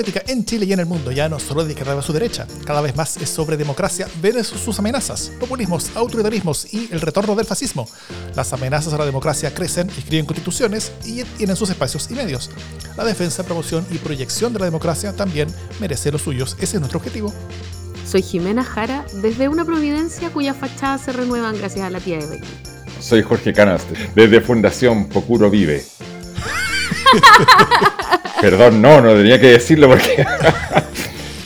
política en Chile y en el mundo ya no solo de izquierda a su derecha, cada vez más es sobre democracia versus sus amenazas, populismos, autoritarismos y el retorno del fascismo. Las amenazas a la democracia crecen, escriben constituciones y tienen sus espacios y medios. La defensa, promoción y proyección de la democracia también merece los suyos. Ese es nuestro objetivo. Soy Jimena Jara, desde una Providencia cuya fachada se renuevan gracias a la tía de Becky. Soy Jorge Canas, desde Fundación Pocuro Vive. Perdón, no, no tenía que decirlo porque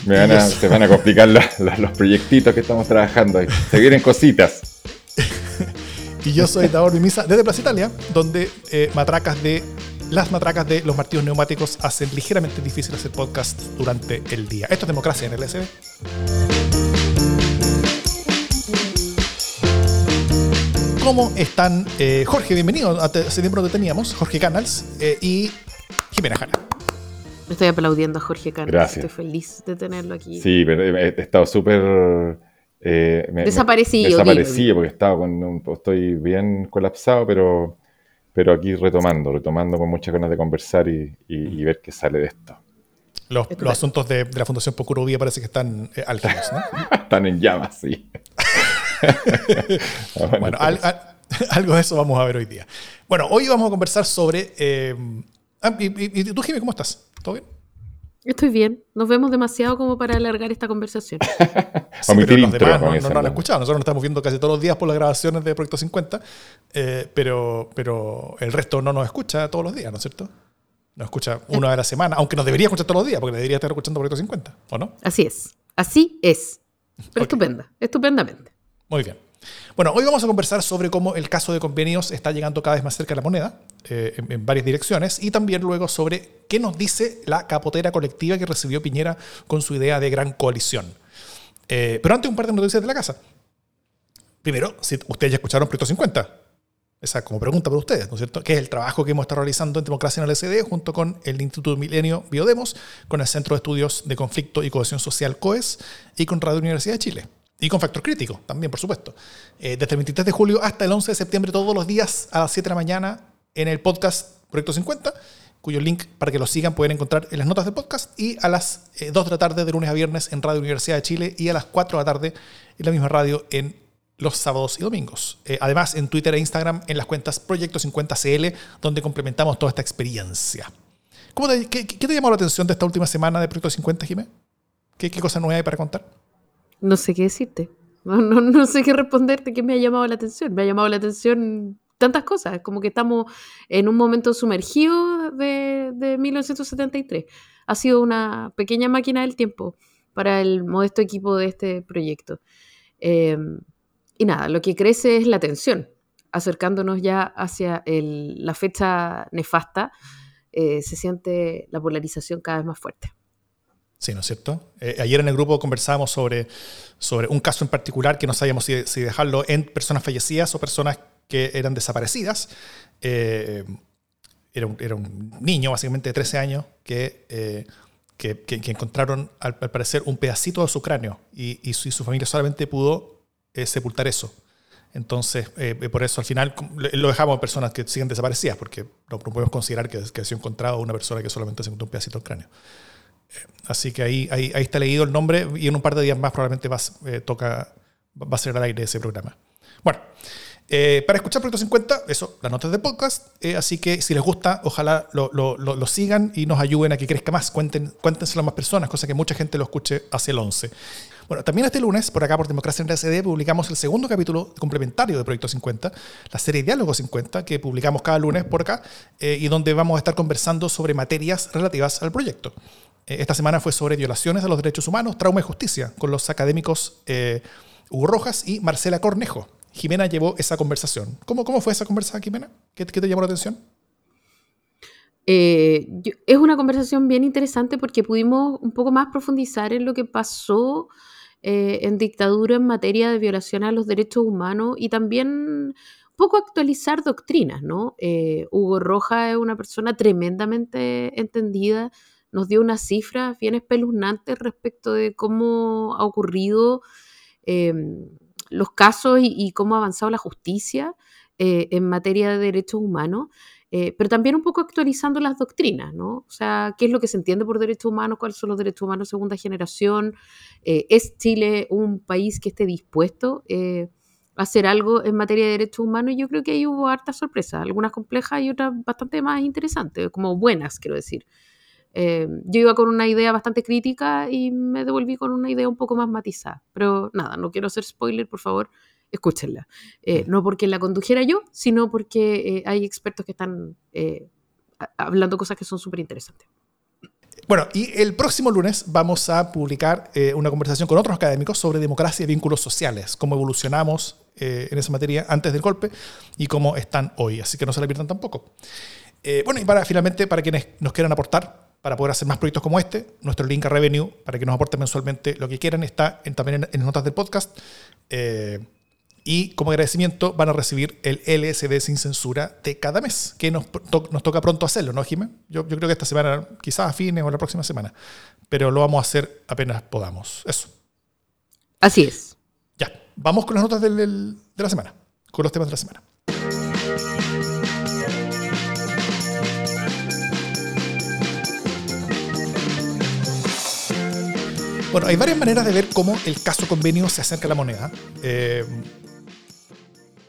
se van a complicar los proyectitos que estamos trabajando. Se vienen cositas. y yo soy Davor Mimisa desde Plaza Italia, donde eh, matracas de las matracas de los martillos neumáticos hacen ligeramente difícil hacer podcast durante el día. Esto es democracia en el SD. ¿Cómo están? Eh, Jorge, bienvenido. Hace tiempo no te teníamos. Jorge Canals eh, y Jimena Jara. Estoy aplaudiendo a Jorge Canals. Gracias. Estoy feliz de tenerlo aquí. Sí, pero he estado súper... Eh, desaparecido. desaparecido porque estaba con estoy bien colapsado, pero, pero aquí retomando, retomando con muchas ganas de conversar y, ver qué sale de esto. Los, asuntos de, la Fundación Vía parece que están eh, álgidos, ¿no? están en llamas, sí. bueno, algo de eso vamos a ver hoy día. Bueno, hoy vamos a conversar sobre... Eh, ah, y, tú, Jimmy, cómo estás? ¿Todo bien? Estoy bien. Nos vemos demasiado como para alargar esta conversación. sí, pero los demás no, no, han escuchado. Nosotros nos estamos viendo casi todos los días por las grabaciones de Proyecto 50, eh, pero, pero el resto no nos escucha todos los días, ¿no es cierto? Nos escucha una vez a la semana, aunque nos debería escuchar todos los días, porque debería estar escuchando Proyecto 50, ¿o no? Así es. Así es. Pero estupenda, estupendamente. Muy bien. Bueno, hoy vamos a conversar sobre cómo el caso de convenios está llegando cada vez más cerca de la moneda, eh, en, varias direcciones, y también luego sobre qué nos dice la capotera colectiva que recibió Piñera con su idea de gran coalición. Eh, pero antes un par de noticias de la casa. Primero, si ustedes ya escucharon Proyecto 50, esa como pregunta para ustedes, ¿no es cierto? Que es el trabajo que hemos estado realizando en Democracia en el SD junto con el Instituto Milenio Biodemos, con el Centro de Estudios de Conflicto y Cohesión Social COES y con Radio Universidad de Chile. Y con factor crítico también, por supuesto. Eh, desde el 23 de julio hasta el 11 de septiembre, todos los días a las 7 de la mañana, en el podcast Proyecto 50, cuyo link para que lo sigan pueden encontrar en las notas del podcast, y a las 2 eh, de la tarde de lunes a viernes en Radio Universidad de Chile y a las 4 de la tarde en la misma radio en los sábados y domingos. Eh, además, en Twitter e Instagram, en las cuentas Proyecto 50CL, donde complementamos toda esta experiencia. ¿Cómo qué, te llamó la atención de esta última semana de Proyecto 50, Jiménez? ¿Qué, ¿Qué cosa nueva hay para contar? No sé qué decirte. No, no, sé qué responderte, qué me ha llamado la atención. Me ha llamado la atención tantas cosas, como que estamos en un momento sumergido de, de 1973. Ha sido una pequeña máquina del tiempo para el modesto equipo de este proyecto. Em, y nada, lo que crece es la tensión, acercándonos ya hacia la fecha nefasta, eh, se siente la polarización cada vez más fuerte. Sí, ¿no es cierto? Eh, ayer en el grupo conversábamos sobre, sobre un caso en particular que no sabíamos si, dejarlo en personas fallecidas o personas que eran desaparecidas. Eh, era, un, niño, básicamente de 13 años, que, eh, que, encontraron, al, parecer, un pedacito de su cráneo y, su, familia solamente pudo sepultar eso. Entonces, por eso al final lo dejamos en personas que siguen desaparecidas, porque no podemos considerar que, que ha sido encontrado una persona que solamente se encontró un pedacito del cráneo. Así que ahí, ahí, está leído el nombre y en un par de días más probablemente va, eh, toca, va a ser al aire ese programa. Bueno, eh, para escuchar Proyecto 50, eso, las notas de podcast. Eh, así que si les gusta, ojalá lo, lo, lo, sigan y nos ayuden a que crezca más. Cuenten, cuéntenselo a más personas, cosa que mucha gente lo escuche hacia el 11. Bueno, también este lunes, por acá por Democracia en SD, publicamos el segundo capítulo complementario de Proyecto 50, la serie Diálogo 50, que publicamos cada lunes por acá, y donde vamos a estar conversando sobre materias relativas al proyecto. Eh, esta semana fue sobre violaciones a los derechos humanos, trauma y justicia, con los académicos eh, Hugo Rojas y Marcela Cornejo. Jimena llevó esa conversación. ¿Cómo, cómo fue esa conversación, Jimena? ¿Qué, te llamó la atención? Eh, es una conversación bien interesante porque pudimos un poco más profundizar en lo que pasó en dictadura en materia de violación a los derechos humanos y también poco actualizar doctrinas, ¿no? Hugo Rojas es una persona tremendamente entendida nos dio unas cifras bien espeluznantes respecto de cómo ha ocurrido em, los casos y, cómo ha avanzado la justicia eh, en materia de derechos humanos. eh, pero también un poco actualizando las doctrinas, ¿no? O sea, qué es lo que se entiende por derechos humanos, cuáles son los derechos humanos segunda generación. Eh, ¿Es Chile un país que esté dispuesto eh, a hacer algo en materia de derechos humanos? Yo creo que ahí hubo hartas sorpresas, algunas complejas y otras bastante más interesantes, como buenas, quiero decir. Yo iba con una idea bastante crítica y me devolví con una idea un poco más matizada. Pero nada, no quiero hacer spoiler, por favor escúchenla. Eh, no porque la condujera yo, sino porque eh, hay expertos que están eh, hablando cosas que son súper interesantes. Bueno, y el próximo lunes vamos a publicar una conversación con otros académicos sobre democracia y vínculos sociales, cómo evolucionamos en esa materia antes del golpe y cómo están hoy. Así que no se la pierdan tampoco. bueno, y para finalmente, para quienes nos quieran aportar para poder hacer más proyectos como este, nuestro link a Revenue, para que nos aporten mensualmente lo que quieran, está también en, las notas del podcast. Y como agradecimiento van a recibir el LSD sin censura de cada mes, que nos, nos toca pronto hacerlo, ¿no, Jimé? Yo, yo, creo que esta semana, quizás a fines o la próxima semana, pero lo vamos a hacer apenas podamos. Eso. Así es. Ya, vamos con las notas del, de la semana, con los temas de la semana. Bueno, hay varias maneras de ver cómo el caso convenio se acerca a la moneda. Eh,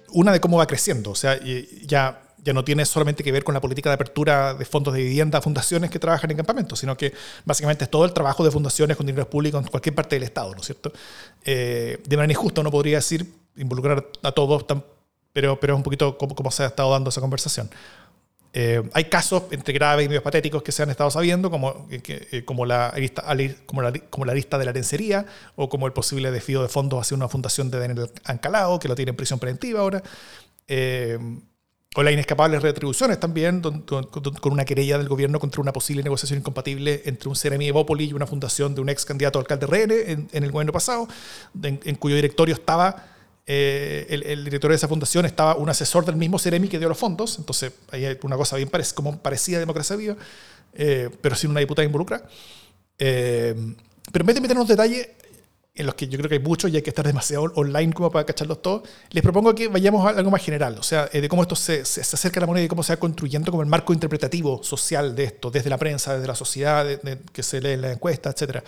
una de cómo va creciendo. O sea, ya, ya no tiene solamente que ver con la política de apertura de fondos de vivienda a fundaciones que trabajan en campamentos, sino que básicamente es todo el trabajo de fundaciones con dinero público en cualquier parte del Estado, ¿no es cierto? Eh, de manera injusta uno podría decir, involucrar a todos, pero, pero es un poquito como, como se ha estado dando esa conversación. Eh, hay casos entre graves y medios patéticos que se han estado sabiendo, como, eh, lista, como, la, como la lista de la lencería o como el posible desvío de fondos hacia una fundación de Daniel Ancalao, que lo tiene en prisión preventiva ahora. Eh, o las inescapables retribuciones también, con una querella del gobierno contra una posible negociación incompatible entre un Ceremi Evópoli y una fundación de un ex candidato a alcalde RN en, el gobierno pasado, en cuyo directorio estaba eh, el, director de esa fundación estaba un asesor del mismo Ceremi que dio los fondos, entonces ahí hay una cosa bien como parecía Democracia Viva, eh, pero sin una diputada involucrada. Eh, pero en vez de meternos detalles en los que yo creo que hay muchos y hay que estar demasiado online como para cacharlos todos, les propongo que vayamos a algo más general, o sea, de cómo esto se, se, acerca a la moneda y cómo se va construyendo como el marco interpretativo social de esto, desde la prensa, desde la sociedad, que se lee en la encuesta, etcétera.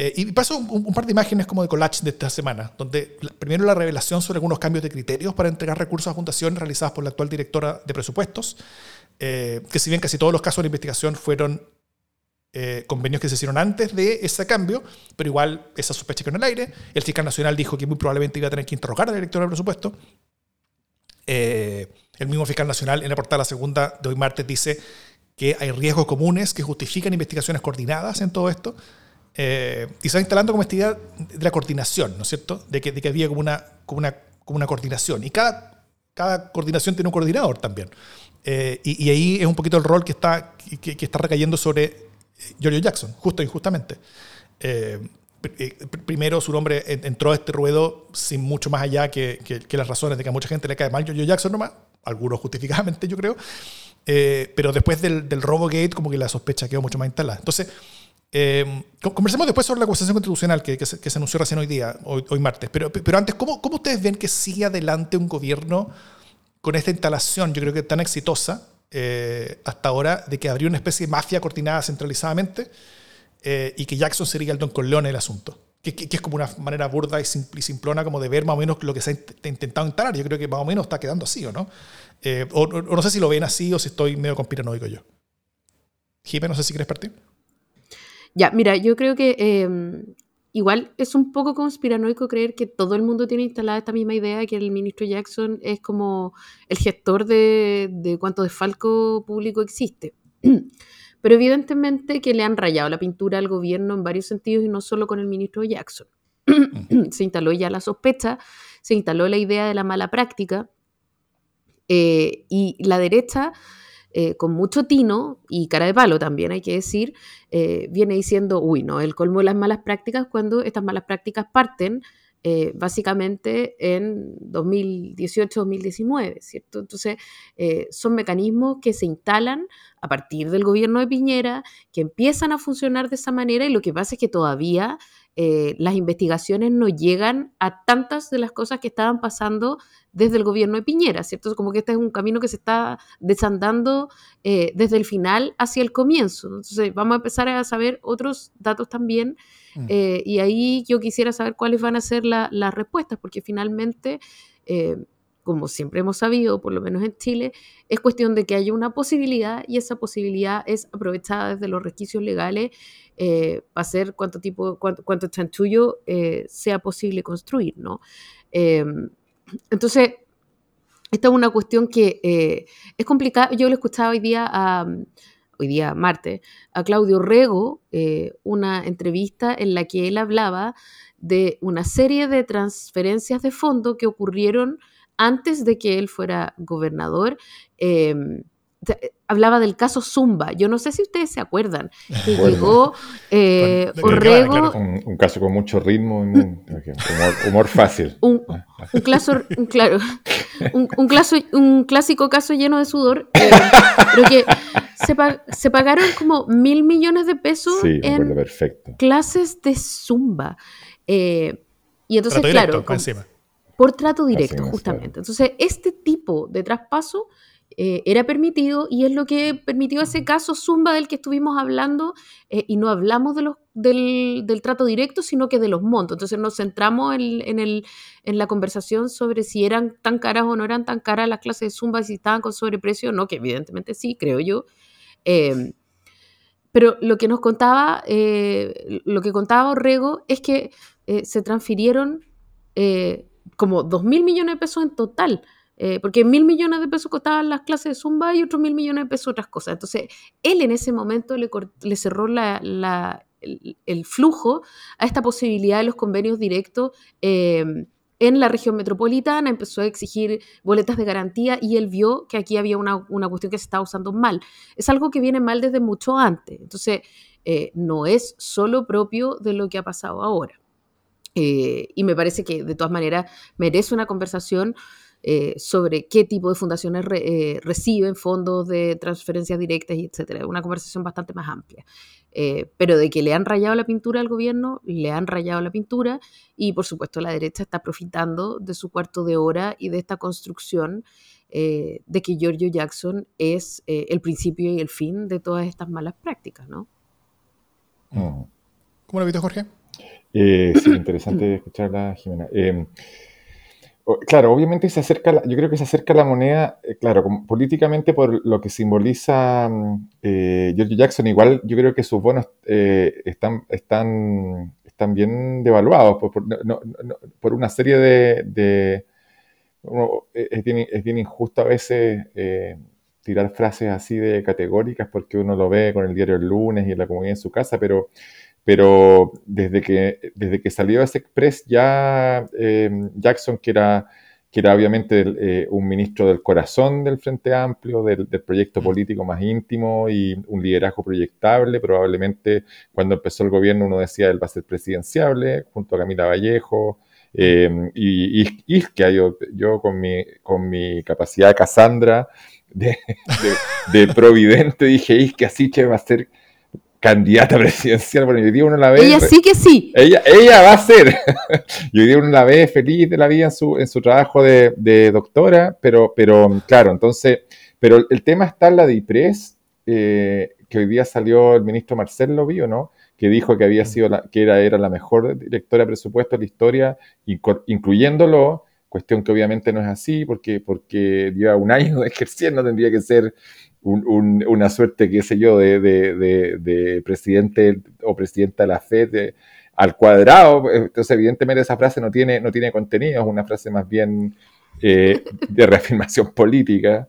Eh, y paso un, par de imágenes como de collage de esta semana, donde primero la revelación sobre algunos cambios de criterios para entregar recursos a fundaciones realizadas por la actual directora de presupuestos, eh, que si bien casi todos los casos de investigación fueron eh, convenios que se hicieron antes de ese cambio, pero igual esa sospecha quedó en el aire. El fiscal nacional dijo que muy probablemente iba a tener que interrogar a la directora de presupuesto. el mismo fiscal nacional en la portada la segunda de hoy martes dice que hay riesgos comunes que justifican investigaciones coordinadas en todo esto. Eh, y se va instalando como esta idea de la coordinación, ¿no es cierto? De que, de que había como una, como, una, como una coordinación. Y cada, cada coordinación tiene un coordinador también. Eh, y, ahí es un poquito el rol que está, que, está recayendo sobre Giorgio Jackson, justo e injustamente. Eh, primero su nombre entró a este ruedo sin mucho más allá que, que, las razones de que a mucha gente le cae mal Giorgio Jackson nomás, algunos justificadamente yo creo, pero después del, del robo gate como que la sospecha quedó mucho más instalada. Entonces, eh, conversemos después sobre la acusación constitucional que, se, anunció recién hoy día, hoy, martes. Pero, pero antes, ¿cómo, ¿cómo, ustedes ven que sigue adelante un gobierno con esta instalación, yo creo que tan exitosa eh, hasta ahora, de que habría una especie de mafia coordinada centralizadamente eh, y que Jackson sería el don Corleone del asunto? Que, que, es como una manera burda y, simplona como de ver más o menos lo que se ha intentado instalar. Yo creo que más o menos está quedando así, ¿o no? o, no sé si lo ven así o si estoy medio conspiranoico yo. Jiménez, no sé si quieres partir. Ya, mira, yo creo que em, igual es un poco conspiranoico creer que todo el mundo tiene instalada esta misma idea, que el ministro Jackson es como el gestor de, de cuánto desfalco público existe. Pero evidentemente que le han rayado la pintura al gobierno en varios sentidos y no solo con el ministro Jackson. se instaló ya la sospecha, se instaló la idea de la mala práctica eh, y la derecha eh, con mucho tino y cara de palo también, hay que decir, eh, viene diciendo, uy, no, el colmo de las malas prácticas cuando estas malas prácticas parten eh, básicamente en 2018-2019, ¿cierto? Entonces, son mecanismos que se instalan a partir del gobierno de Piñera, que empiezan a funcionar de esa manera y lo que pasa es que todavía eh, las investigaciones no llegan a tantas de las cosas que estaban pasando desde el gobierno de Piñera, ¿cierto? Como que este es un camino que se está desandando eh, desde el final hacia el comienzo. Entonces, vamos a empezar a saber otros datos también mm. eh, y ahí yo quisiera saber cuáles van a ser las respuestas, porque finalmente como siempre hemos sabido, por lo menos en Chile, es cuestión de que haya una posibilidad y esa posibilidad es aprovechada desde los resquicios legales eh, para hacer cuánto tipo, cuánto, cuánto chanchullo eh, sea posible construir, ¿no? Em, entonces, esta es una cuestión que eh, es complicada. Yo le escuchaba hoy día a, hoy día martes, a Claudio Rego, una entrevista en la que él hablaba de una serie de transferencias de fondo que ocurrieron antes de que él fuera gobernador, em, eh, hablaba del caso Zumba. Yo no sé si ustedes se acuerdan, que llegó eh, Orrego... Un, caso con mucho ritmo, un, humor, fácil. Un, claro, un, clásico caso lleno de sudor, eh, pero que se, pagaron como mil millones de pesos en clases de Zumba. y entonces, claro por trato directo, justamente. Entonces, este tipo de traspaso eh, era permitido y es lo que permitió ese caso Zumba del que estuvimos hablando eh, y no hablamos de los, del, trato directo, sino que de los montos. Entonces nos centramos en, el, en, la conversación sobre si eran tan caras o no eran tan caras las clases de Zumba, si estaban con sobreprecio o no, que evidentemente sí, creo yo. Em, pero lo que nos contaba, eh, lo que contaba Orrego es que se transfirieron como 2 mil millones de pesos en total. Eh, porque mil millones de pesos costaban las clases de Zumba y otros mil millones de pesos otras cosas. Entonces, él en ese momento le, le cerró la, el, flujo a esta posibilidad de los convenios directos em, en la región metropolitana, empezó a exigir boletas de garantía y él vio que aquí había una, una cuestión que se estaba usando mal. Es algo que viene mal desde mucho antes. Entonces, eh, no es solo propio de lo que ha pasado ahora. Eh, y me parece que de todas maneras merece una conversación eh, sobre qué tipo de fundaciones eh, reciben fondos de transferencias directas y etcétera. Una conversación bastante más amplia. pero de que le han rayado la pintura al gobierno, le han rayado la pintura y por supuesto la derecha está profitando de su cuarto de hora y de esta construcción de que Giorgio Jackson es el principio y el fin de todas estas malas prácticas, ¿no? Mm. ¿Cómo lo viste, Jorge? Eh, sí, interesante escucharla, Jimena. Eh, claro, obviamente se acerca, yo creo que se acerca la moneda, eh, claro, políticamente por lo que simboliza mm, eh, George Jackson, igual yo creo que sus bonos están, están, están bien devaluados por, una serie de... es, bien, es, bien, injusto a veces tirar frases así de categóricas porque uno lo ve con el diario el lunes y en la comunidad en su casa, pero pero desde que, desde que salió ese Express ya eh, Jackson, que era, que era obviamente eh, un ministro del corazón del Frente Amplio, del, proyecto político más íntimo y un liderazgo proyectable, probablemente cuando empezó el gobierno uno decía él va a ser presidenciable, junto a Camila Vallejo, eh, y, y, que yo, yo con, mi, con mi capacidad de Cassandra, de, de, providente, dije, que así che va a ser candidata presidencial. Bueno, hoy día uno la ve. Ella sí que sí. Ella, ella va a ser. y hoy día uno la ve feliz de la vida en su, en su trabajo de, doctora, pero, pero claro, entonces, pero el tema está en la DIPRES, eh, que hoy día salió el ministro Marcelo Bio, ¿no? Que dijo que había sido la, que era, era la mejor directora de presupuesto de la historia, incluyéndolo cuestión que obviamente no es así, porque, porque lleva un año ejerciendo, tendría que ser una suerte, qué sé yo, de, presidente o presidenta de la FED al cuadrado. Entonces, evidentemente, esa frase no tiene, no tiene contenido, es una frase más bien eh, de reafirmación política.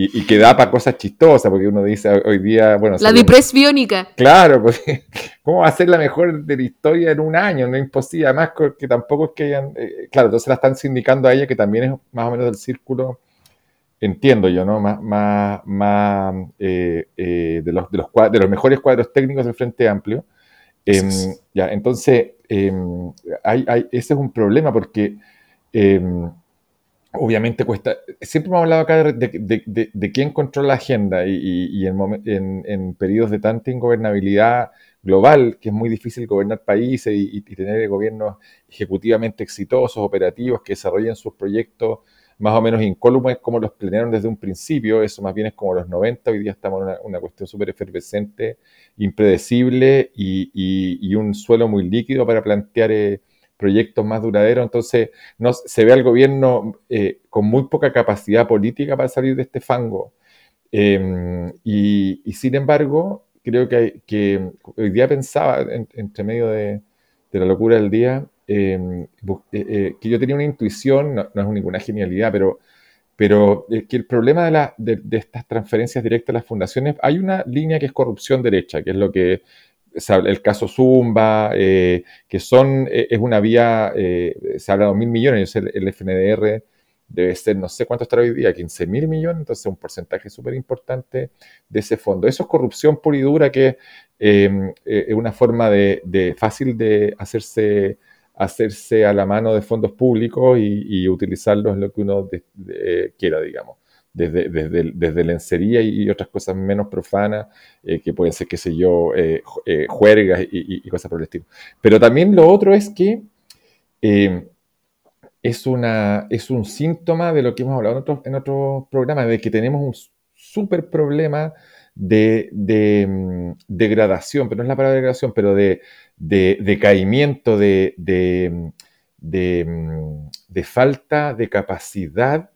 Y, que da para cosas chistosas, porque uno dice hoy día, bueno... La biónica. Claro, porque ¿cómo va a ser la mejor de la historia en un año? No es imposible, además que tampoco es que hayan... Eh, claro, entonces la están sindicando a ella, que también es más o menos del círculo entiendo yo, ¿no? Más, más, más eh, eh, de, los, de, los de los mejores cuadros técnicos del Frente Amplio. Em, ya, entonces, em, hay, hay, ese es un problema porque em, obviamente cuesta. Siempre hemos hablado acá de, de, quién controla la agenda y, y, en, en, en, periodos de tanta ingobernabilidad global, que es muy difícil gobernar países y, tener gobiernos ejecutivamente exitosos, operativos, que desarrollen sus proyectos más o menos incólumes como los planearon desde un principio, eso más bien es como los 90, hoy día estamos en una, cuestión súper efervescente, impredecible y, un suelo muy líquido para plantear eh, proyectos más duraderos, entonces se ve al gobierno eh, con muy poca capacidad política para salir de este fango. Em, y, sin embargo, creo que, hoy día pensaba, entre medio de, la locura del día, eh, eh, que yo tenía una intuición, no, es ninguna genialidad, pero, pero que el problema de, la, de, estas transferencias directas a las fundaciones, hay una línea que es corrupción derecha, que es lo que el caso Zumba, eh, que son, es una vía, se ha hablado mil millones, el, FNDR debe ser, no sé cuánto estará hoy día, 15 mil millones, entonces un porcentaje súper importante de ese fondo. Eso es corrupción pura y dura que em, eh, es una forma de, fácil de hacerse, hacerse a la mano de fondos públicos y, utilizarlos en lo que uno quiera, digamos. Desde, desde, lencería y otras cosas menos profanas, eh, que pueden ser, qué sé yo, eh, juergas y, cosas por el estilo. Pero también lo otro es que es, una, es un síntoma de lo que hemos hablado en otros, en otros programas, de que tenemos un súper problema de, mm, degradación, pero no es la palabra degradación, pero de, decaimiento, de, mm, mm, de, falta de capacidad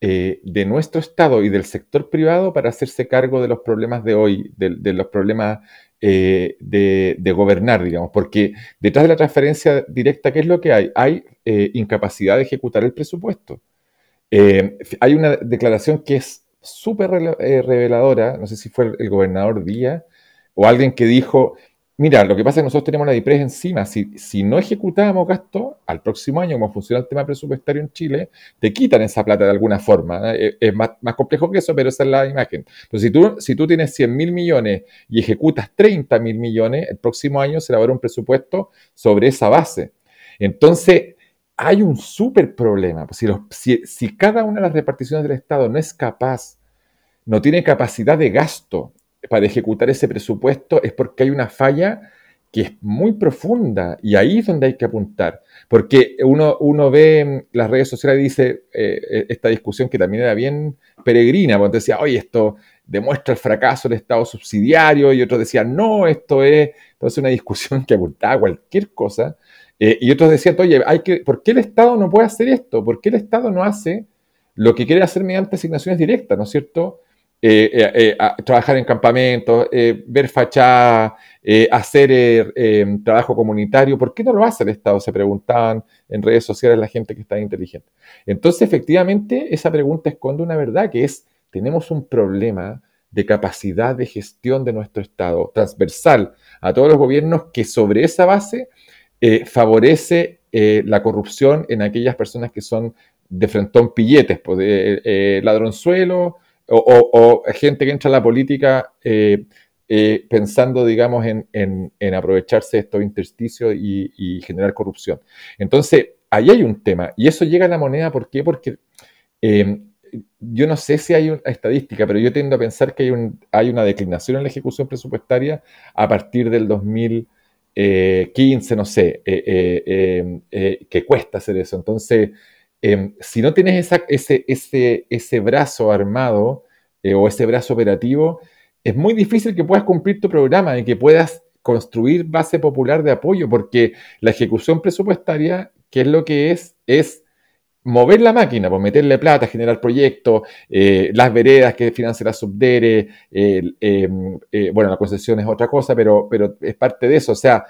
eh, de nuestro Estado y del sector privado para hacerse cargo de los problemas de hoy, de, los problemas eh, de, gobernar, digamos, porque detrás de la transferencia directa, ¿qué es lo que hay? Hay eh, incapacidad de ejecutar el presupuesto. hay una declaración que es súper reveladora, no sé si fue el gobernador Díaz o alguien que dijo, Mira, lo que pasa es que nosotros tenemos la DIPRES encima. Si, si no ejecutamos gasto, al próximo año, como funciona el tema presupuestario en Chile, te quitan esa plata de alguna forma. ¿eh? Es, más, complejo que eso, pero esa es la imagen. Entonces, si tú, si tú tienes 100 mil millones y ejecutas 30 mil millones, el próximo año se elabora un presupuesto sobre esa base. Entonces, hay un súper problema. Si, si, si cada una de las reparticiones del Estado no es capaz, no tiene capacidad de gasto, para ejecutar ese presupuesto es porque hay una falla que es muy profunda y ahí es donde hay que apuntar. Porque uno, uno ve las redes sociales y dice eh, eh, esta discusión que también era bien peregrina, porque decía, oye, esto demuestra el fracaso del Estado subsidiario y otros decían, no, esto es entonces una discusión que apuntaba cualquier cosa. Eh, y otros decían, oye, hay que, ¿por qué el Estado no puede hacer esto? ¿Por qué el Estado no hace lo que quiere hacer mediante asignaciones directas, ¿no es cierto? Eh, eh, eh, trabajar en campamentos, ver fachadas, hacer trabajo comunitario. ¿Por qué no lo hace el Estado? Se preguntaban en redes sociales la gente que está inteligente. Entonces, efectivamente, esa pregunta esconde una verdad, que es, tenemos un problema de capacidad de gestión de nuestro Estado, transversal a todos los gobiernos, que sobre esa base favorece la corrupción en aquellas personas que son de frentón pilletes, pues, o, gente que entra a la política eh, eh, pensando, digamos, en, aprovecharse de estos intersticios y, generar corrupción. Entonces, ahí hay un tema. Y eso llega a la moneda, ¿por qué? Porque eh, yo no sé si hay una estadística, pero yo tiendo a pensar que hay, hay una declinación en la ejecución presupuestaria a partir del 2015, no sé, que cuesta hacer eso. Entonces, Em, si no tienes ese, ese, ese, brazo armado eh, o ese brazo operativo, es muy difícil que puedas cumplir tu programa y que puedas construir base popular de apoyo, porque la ejecución presupuestaria, ¿qué es lo que es? Es mover la máquina, pues meterle plata, generar proyectos, eh, las veredas que financia la Subdere, em, eh, bueno, la concesión es otra cosa, pero, pero es parte de eso. O sea,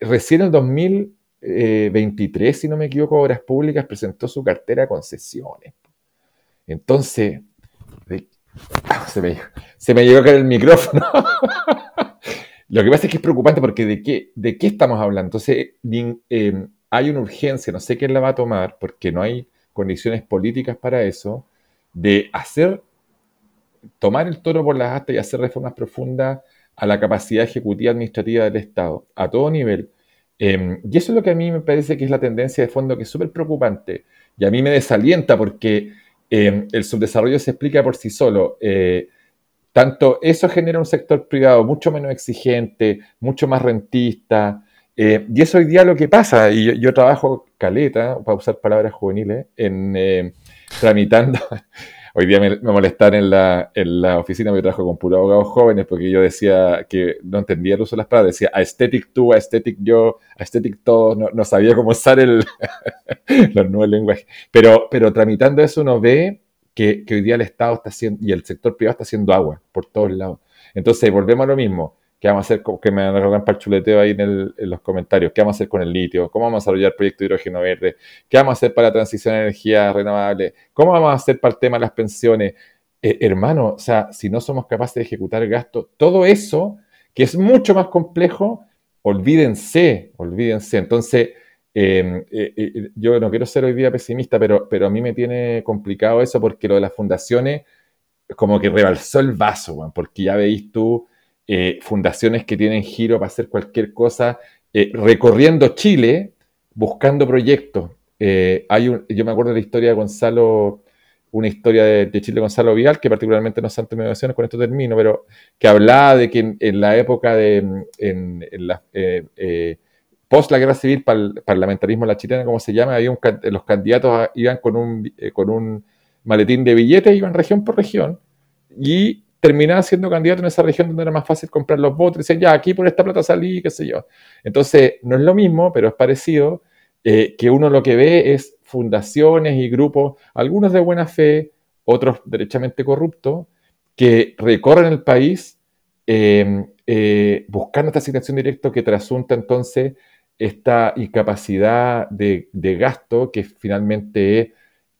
recién en el 2000, 23, eh, si no me equivoco, Obras Públicas presentó su cartera de concesiones. Entonces, se, me, se, me, llegó a caer el micrófono. Lo que pasa es que es preocupante porque ¿de qué, de qué estamos hablando? Entonces, eh, hay una urgencia, no sé quién la va a tomar, porque no hay condiciones políticas para eso, de hacer, tomar el toro por las astas y hacer reformas profundas a la capacidad ejecutiva administrativa del Estado, a todo nivel Em, y eso es lo que a mí me parece que es la tendencia de fondo que es súper preocupante y a mí me desalienta porque em, el subdesarrollo se explica por sí solo. Eh, tanto eso genera un sector privado mucho menos exigente, mucho más rentista, eh, y eso hoy día lo que pasa, y yo, trabajo caleta, para usar palabras juveniles, en eh, tramitando. Hoy día me, molestan en la, en la oficina, me trabajo con puros abogados jóvenes, porque yo decía que no entendía el uso de las palabras, decía aesthetic tú, aesthetic yo, aesthetic todo, no, sabía cómo usar el, los nuevos lenguajes. Pero, pero tramitando eso uno ve que, que hoy día el Estado está haciendo, y el sector privado está haciendo agua por todos lados. Entonces, volvemos a lo mismo ¿Qué vamos a hacer? Que me van para el chuleteo ahí en, los comentarios. ¿Qué vamos a hacer con el litio? ¿Cómo vamos a desarrollar proyectos de hidrógeno verde? ¿Qué vamos a hacer para la transición a energía renovable? ¿Cómo vamos a hacer para el tema de las pensiones? Eh, hermano, o sea, si no somos capaces de ejecutar gasto, todo eso, que es mucho más complejo, olvídense, olvídense. Entonces, em, eh, eh, yo no quiero ser hoy día pesimista, pero, pero a mí me tiene complicado eso porque lo de las fundaciones como que rebalsó el vaso, porque ya veis tú eh, fundaciones que tienen giro para hacer cualquier cosa, eh, recorriendo Chile buscando proyectos. Eh, hay un, yo me acuerdo de la historia de Gonzalo, una historia de, Chile Gonzalo Vial, que particularmente no son innovaciones, con esto termino, pero que hablaba de que en, la época de, en, la, post la guerra civil, el parlamentarismo la chilena, como se llama, había los candidatos iban con un, con un maletín de billetes, iban región por región, y terminaba siendo candidato en esa región donde era más fácil comprar los votos. Decían, ya, aquí por esta plata salí, qué sé yo. Entonces, no es lo mismo, pero es parecido, eh, que uno lo que ve es fundaciones y grupos, algunos de buena fe, otros derechamente corruptos, que recorren el país em, eh, buscando esta asignación directa que trasunta entonces esta incapacidad de, de gasto que finalmente es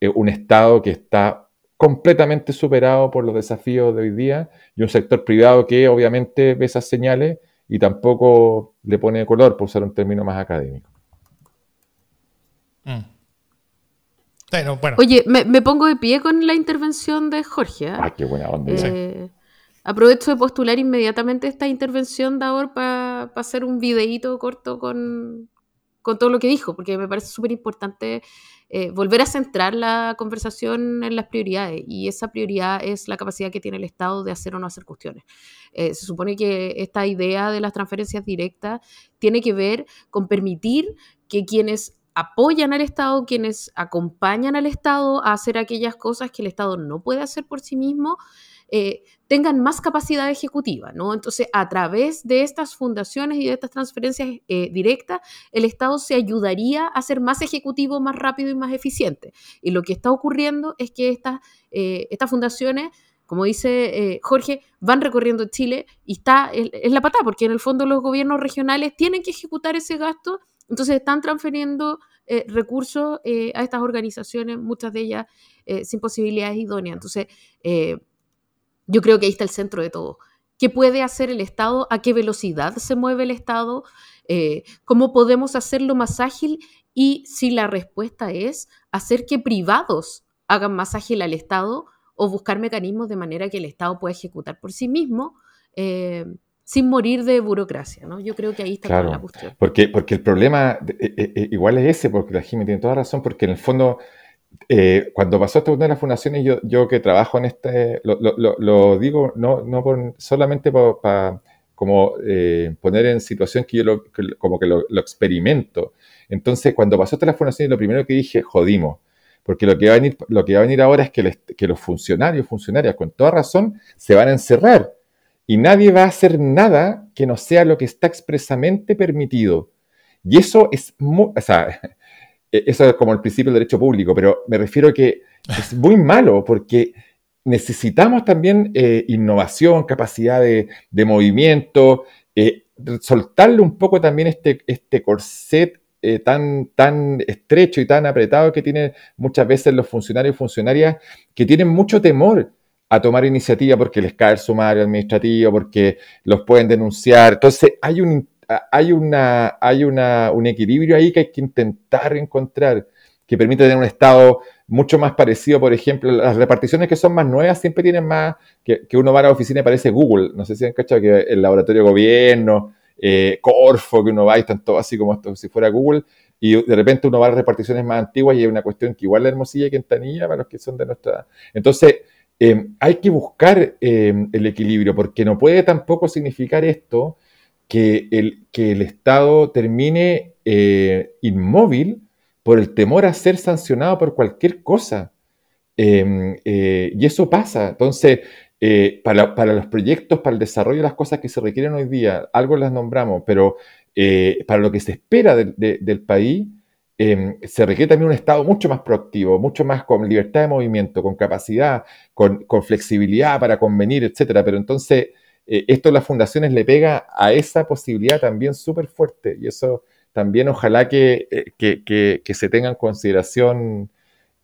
eh, un Estado que está completamente superado por los desafíos de hoy día y un sector privado que obviamente ve esas señales y tampoco le pone color, por usar un término más académico. Mm. Oye, me, pongo de pie con la intervención de Jorge. ¿ah? qué buena onda. Eh, aprovecho de postular inmediatamente esta intervención de ahora para hacer un videíto corto con, con todo lo que dijo, porque me parece súper importante eh, volver a centrar la conversación en las prioridades y esa prioridad es la capacidad que tiene el Estado de hacer o no hacer cuestiones. Eh, se supone que esta idea de las transferencias directas tiene que ver con permitir que quienes apoyan al Estado, quienes acompañan al Estado a hacer aquellas cosas que el Estado no puede hacer por sí mismo, eh, tengan más capacidad ejecutiva, ¿no? Entonces, a través de estas fundaciones y de estas transferencias eh, directas, el Estado se ayudaría a ser más ejecutivo, más rápido y más eficiente. Y lo que está ocurriendo es que estas, eh, estas fundaciones como dice Jorge, van recorriendo Chile y está, es, la patada, porque en el fondo los gobiernos regionales tienen que ejecutar ese gasto, entonces están transfiriendo recursos a estas organizaciones, muchas de ellas sin posibilidades idóneas. Entonces, yo creo que ahí está el centro de todo. ¿Qué puede hacer el Estado? ¿A qué velocidad se mueve el Estado? Eh, ¿Cómo podemos hacerlo más ágil? Y si la respuesta es hacer que privados hagan más ágil al Estado o buscar mecanismos de manera que el Estado pueda ejecutar por sí mismo eh, sin morir de burocracia, ¿no? Yo creo que ahí está la cuestión. Porque, porque el problema eh, igual es ese, porque la Jimmy tiene toda razón, porque en el fondo eh, cuando pasó esta de las fundaciones, yo, que trabajo en este, lo, digo no, no solamente para como eh, poner en situación que yo lo, como que lo, experimento. Entonces, cuando pasó esta las fundaciones, lo primero que dije, jodimos. Porque lo que va a venir, lo que va a venir ahora es que, que los funcionarios, funcionarias, con toda razón, se van a encerrar. Y nadie va a hacer nada que no sea lo que está expresamente permitido. Y eso es muy, o sea, eso es como el principio del derecho público, pero me refiero a que es muy malo porque necesitamos también eh, innovación, capacidad de, movimiento, eh, soltarle un poco también este, este corset eh, tan, tan estrecho y tan apretado que tienen muchas veces los funcionarios y funcionarias que tienen mucho temor a tomar iniciativa porque les cae el sumario administrativo, porque los pueden denunciar. Entonces hay un hay, una, hay una, un equilibrio ahí que hay que intentar encontrar, que permite tener un Estado mucho más parecido, por ejemplo, las reparticiones que son más nuevas siempre tienen más, que, uno va a la oficina y parece Google, no sé si han cachado que el laboratorio de gobierno, eh, Corfo, que uno va y están todos así como esto, si fuera Google, y de repente uno va a reparticiones más antiguas y hay una cuestión que igual la Hermosilla y Quintanilla para los que son de nuestra edad. Entonces, eh, hay que buscar eh, el equilibrio, porque no puede tampoco significar esto que el, que el Estado termine inmóvil por el temor a ser sancionado por cualquier cosa. Em, y eso pasa. Entonces, para, para, los proyectos, para el desarrollo de las cosas que se requieren hoy día, algo las nombramos, pero para lo que se espera del país, Em, se requiere también un Estado mucho más proactivo, mucho más con libertad de movimiento, con capacidad, con, flexibilidad para convenir, etcétera. Pero entonces, eh, esto las fundaciones le pega a esa posibilidad también súper fuerte. Y eso también ojalá que, eh, se tenga en consideración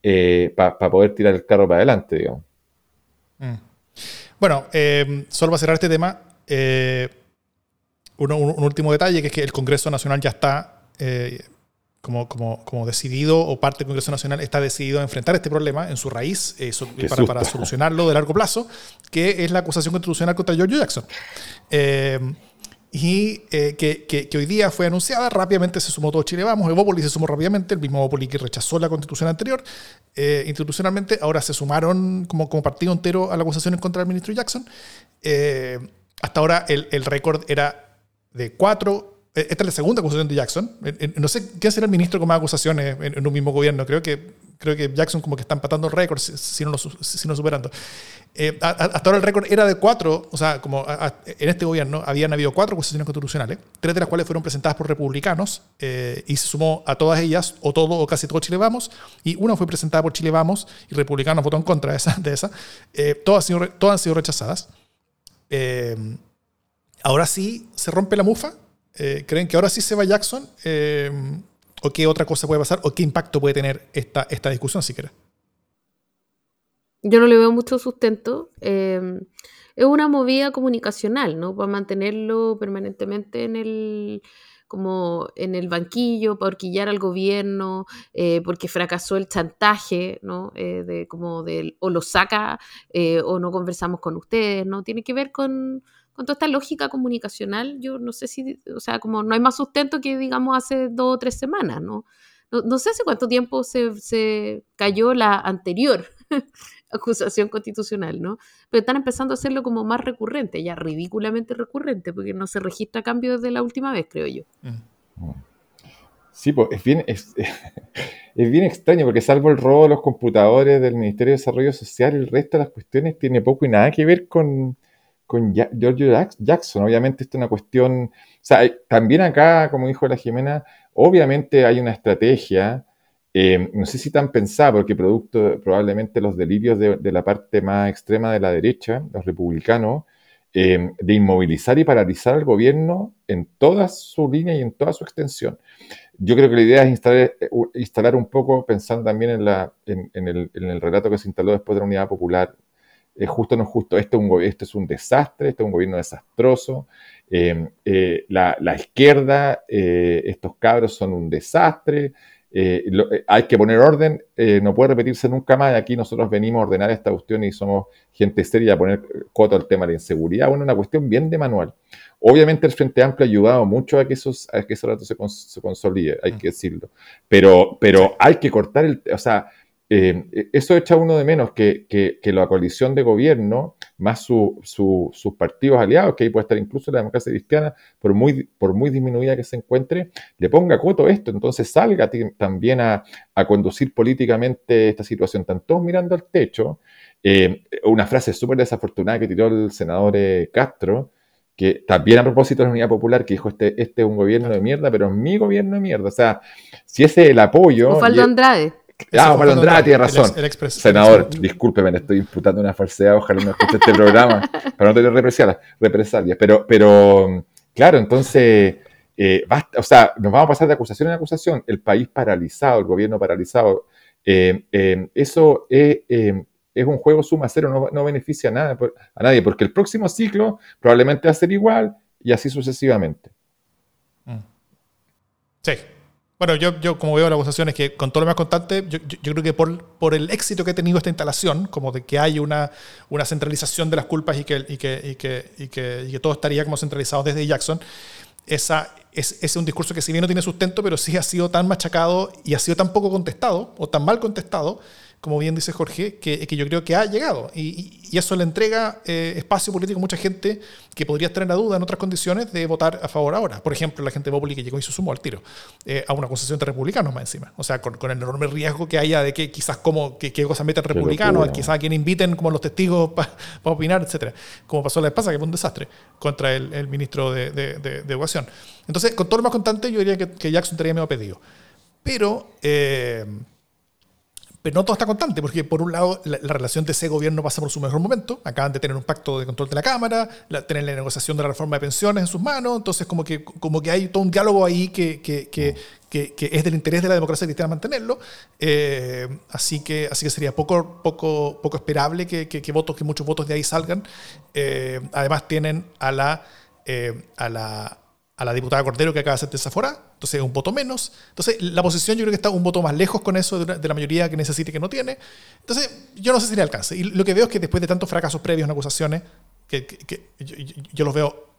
eh, para poder tirar el carro para adelante. Mm. Bueno, em, solo para cerrar este tema, un, último detalle, que es que el Congreso Nacional ya está como, como, como, decidido o parte del Congreso Nacional está decidido a enfrentar este problema en su raíz eh, para, para, solucionarlo de largo plazo, que es la acusación constitucional contra George Jackson. Eh, y eh, que, que, hoy día fue anunciada, rápidamente se sumó todo Chile Vamos, Evópoli se sumó rápidamente, el mismo Evópoli que rechazó la constitución anterior, institucionalmente, ahora se sumaron como, como partido entero a la acusación en contra del ministro Jackson. hasta ahora el, el récord era de cuatro eh, esta es la segunda acusación de Jackson. No sé qué será el ministro con más acusaciones en, un mismo gobierno. Creo que, creo que Jackson como que está empatando récords, si no, si no superando. Eh, hasta ahora el récord era de cuatro, o sea, como en este gobierno habían habido cuatro acusaciones constitucionales, tres de las cuales fueron presentadas por republicanos eh, y se sumó a todas ellas, o todo o casi todo Chile Vamos, y una fue presentada por Chile Vamos y republicanos votó en contra de esa. De esa. todas, han sido, todas han sido rechazadas. ahora sí se rompe la mufa eh, ¿Creen que ahora sí se va Jackson? Eh, ¿O qué otra cosa puede pasar? ¿O qué impacto puede tener esta, esta discusión siquiera? Yo no le veo mucho sustento. Eh, es una movida comunicacional, ¿no? Para mantenerlo permanentemente en el como en el banquillo, para horquillar al gobierno, porque fracasó el chantaje, ¿no? de como del o lo saca o no conversamos con ustedes, ¿no? Tiene que ver con, con toda esta lógica comunicacional, yo no sé si, o sea, como no hay más sustento que digamos hace dos o tres semanas, ¿no? No, sé hace cuánto tiempo se, se cayó la anterior acusación constitucional, ¿no? Pero están empezando a hacerlo como más recurrente, ya ridículamente recurrente, porque no se registra cambio desde la última vez, creo yo. Mm. Sí, pues es bien, es, es, bien extraño, porque salvo el robo de los computadores del Ministerio de Desarrollo Social, el resto de las cuestiones tiene poco y nada que ver con, con George Jackson. Obviamente esto es una cuestión, o sea, también acá, como dijo la Jimena, obviamente hay una estrategia, eh, no sé si tan pensada, porque producto probablemente los delirios de, la parte más extrema de la derecha, los republicanos, eh, de inmovilizar y paralizar al gobierno en toda su línea y en toda su extensión. Yo creo que la idea es instalar, eh, instalar un poco, pensando también en, la, el, en el relato que se instaló después de la Unidad Popular es justo o no justo, este es un, este es un desastre, este es un gobierno desastroso, em, eh, la, izquierda, eh, estos cabros son un desastre, eh, hay que poner orden, no puede repetirse nunca más, aquí nosotros venimos a ordenar esta cuestión y somos gente seria a poner coto al tema de la inseguridad, bueno, una cuestión bien de manual. Obviamente el Frente Amplio ha ayudado mucho a que, esos, a que ese rato se, se consolide, hay mm. que decirlo, pero, pero hay que cortar el, o sea, eh, eso echa uno de menos que, la coalición de gobierno, más sus partidos aliados, que ahí puede estar incluso la democracia cristiana, por muy, por muy disminuida que se encuentre, le ponga coto esto, entonces salga también a, conducir políticamente esta situación. Están todos mirando al techo. Eh, una frase súper desafortunada que tiró el senador eh, Castro, que también a propósito de la Unidad Popular, que dijo, este, este es un gobierno de mierda, pero es mi gobierno de mierda. O sea, si ese es el apoyo... Osvaldo Andrade. Ah, Pablo Andrade tiene razón. Senador, discúlpeme, le estoy imputando una falsedad, ojalá no escuche este programa para no tener represalias. represalias. Pero, pero, claro, entonces, eh, basta, o sea, nos vamos a pasar de acusación en acusación. El país paralizado, el gobierno paralizado. Eh, eh, eso es, es, un juego suma cero, no, no beneficia a, nada, a nadie, porque el próximo ciclo probablemente va a ser igual y así sucesivamente. Mm. Sí, bueno, yo, yo como veo la acusación es que con todo lo más constante, yo, yo, creo que por, por el éxito que ha tenido esta instalación, como de que hay una, una centralización de las culpas y que, y que, y que, y que, y que todo estaría como centralizado desde Jackson, esa, es, es, un discurso que si bien no tiene sustento, pero sí ha sido tan machacado y ha sido tan poco contestado o tan mal contestado, como bien dice Jorge, que, que yo creo que ha llegado. Y, y eso le entrega eh, espacio político a mucha gente que podría estar en la duda en otras condiciones de votar a favor ahora. Por ejemplo, la gente de Populi que llegó y se sumó al tiro eh, a una concesión de republicanos más encima. O sea, con, con, el enorme riesgo que haya de que quizás como que, que cosas meten republicanos, quizás a quien inviten como los testigos para pa opinar, etcétera. Como pasó la vez pasada, que fue un desastre contra el, el ministro de, de, de, de, Educación. Entonces, con todo lo más constante, yo diría que, que Jackson estaría medio pedido. Pero... Eh, pero no todo está constante, porque por un lado la, la, relación de ese gobierno pasa por su mejor momento, acaban de tener un pacto de control de la Cámara, la, tener la negociación de la reforma de pensiones en sus manos, entonces como que, como que hay todo un diálogo ahí que, que, que, que, que es del interés de la democracia cristiana mantenerlo, eh, así, que, así que sería poco, poco, poco esperable que, que, votos, que muchos votos de ahí salgan. Eh, además tienen a la, eh, a la a la diputada Cordero que acaba de ser desaforada, entonces es un voto menos. Entonces la posición yo creo que está un voto más lejos con eso de, la mayoría que necesite que no tiene. Entonces yo no sé si le alcance. Y lo que veo es que después de tantos fracasos previos en acusaciones, que, que, que yo, yo, los veo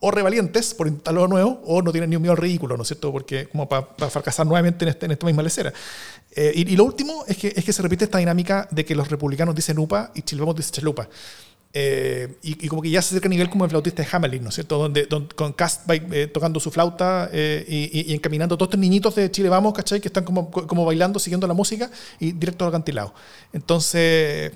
o revalientes por intentar lo nuevo o no tienen ni un miedo al ridículo, ¿no es cierto? Porque como para, para fracasar nuevamente en, este, en esta misma lecera. Eh, y, y, lo último es que, es que se repite esta dinámica de que los republicanos dicen UPA y Chilvamos dice Chalupa. Eh, y, y, como que ya se acerca a nivel como el flautista de Hamelin, ¿no es cierto? Donde, donde con Cast va, eh, tocando su flauta eh, y, y, encaminando todos estos niñitos de Chile Vamos, ¿cachai? Que están como, como bailando, siguiendo la música y directo al acantilado. Entonces,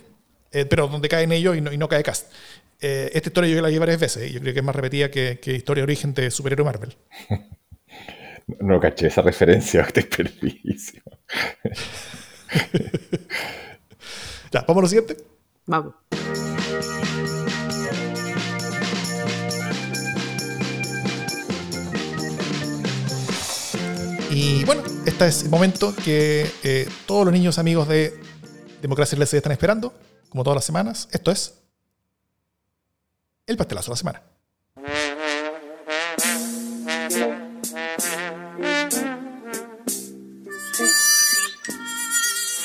eh, pero donde caen ellos y no, y no cae Cast. Eh, esta historia yo la vi varias veces y yo creo que es más repetida que, que historia de origen de superhéroe Marvel. No caché esa referencia, te perdísimo. ya, vamos a lo siguiente. Vamos. Y bueno, este es el momento que eh, todos los niños amigos de Democracia LC están esperando, como todas las semanas. Esto es el pastelazo de la semana.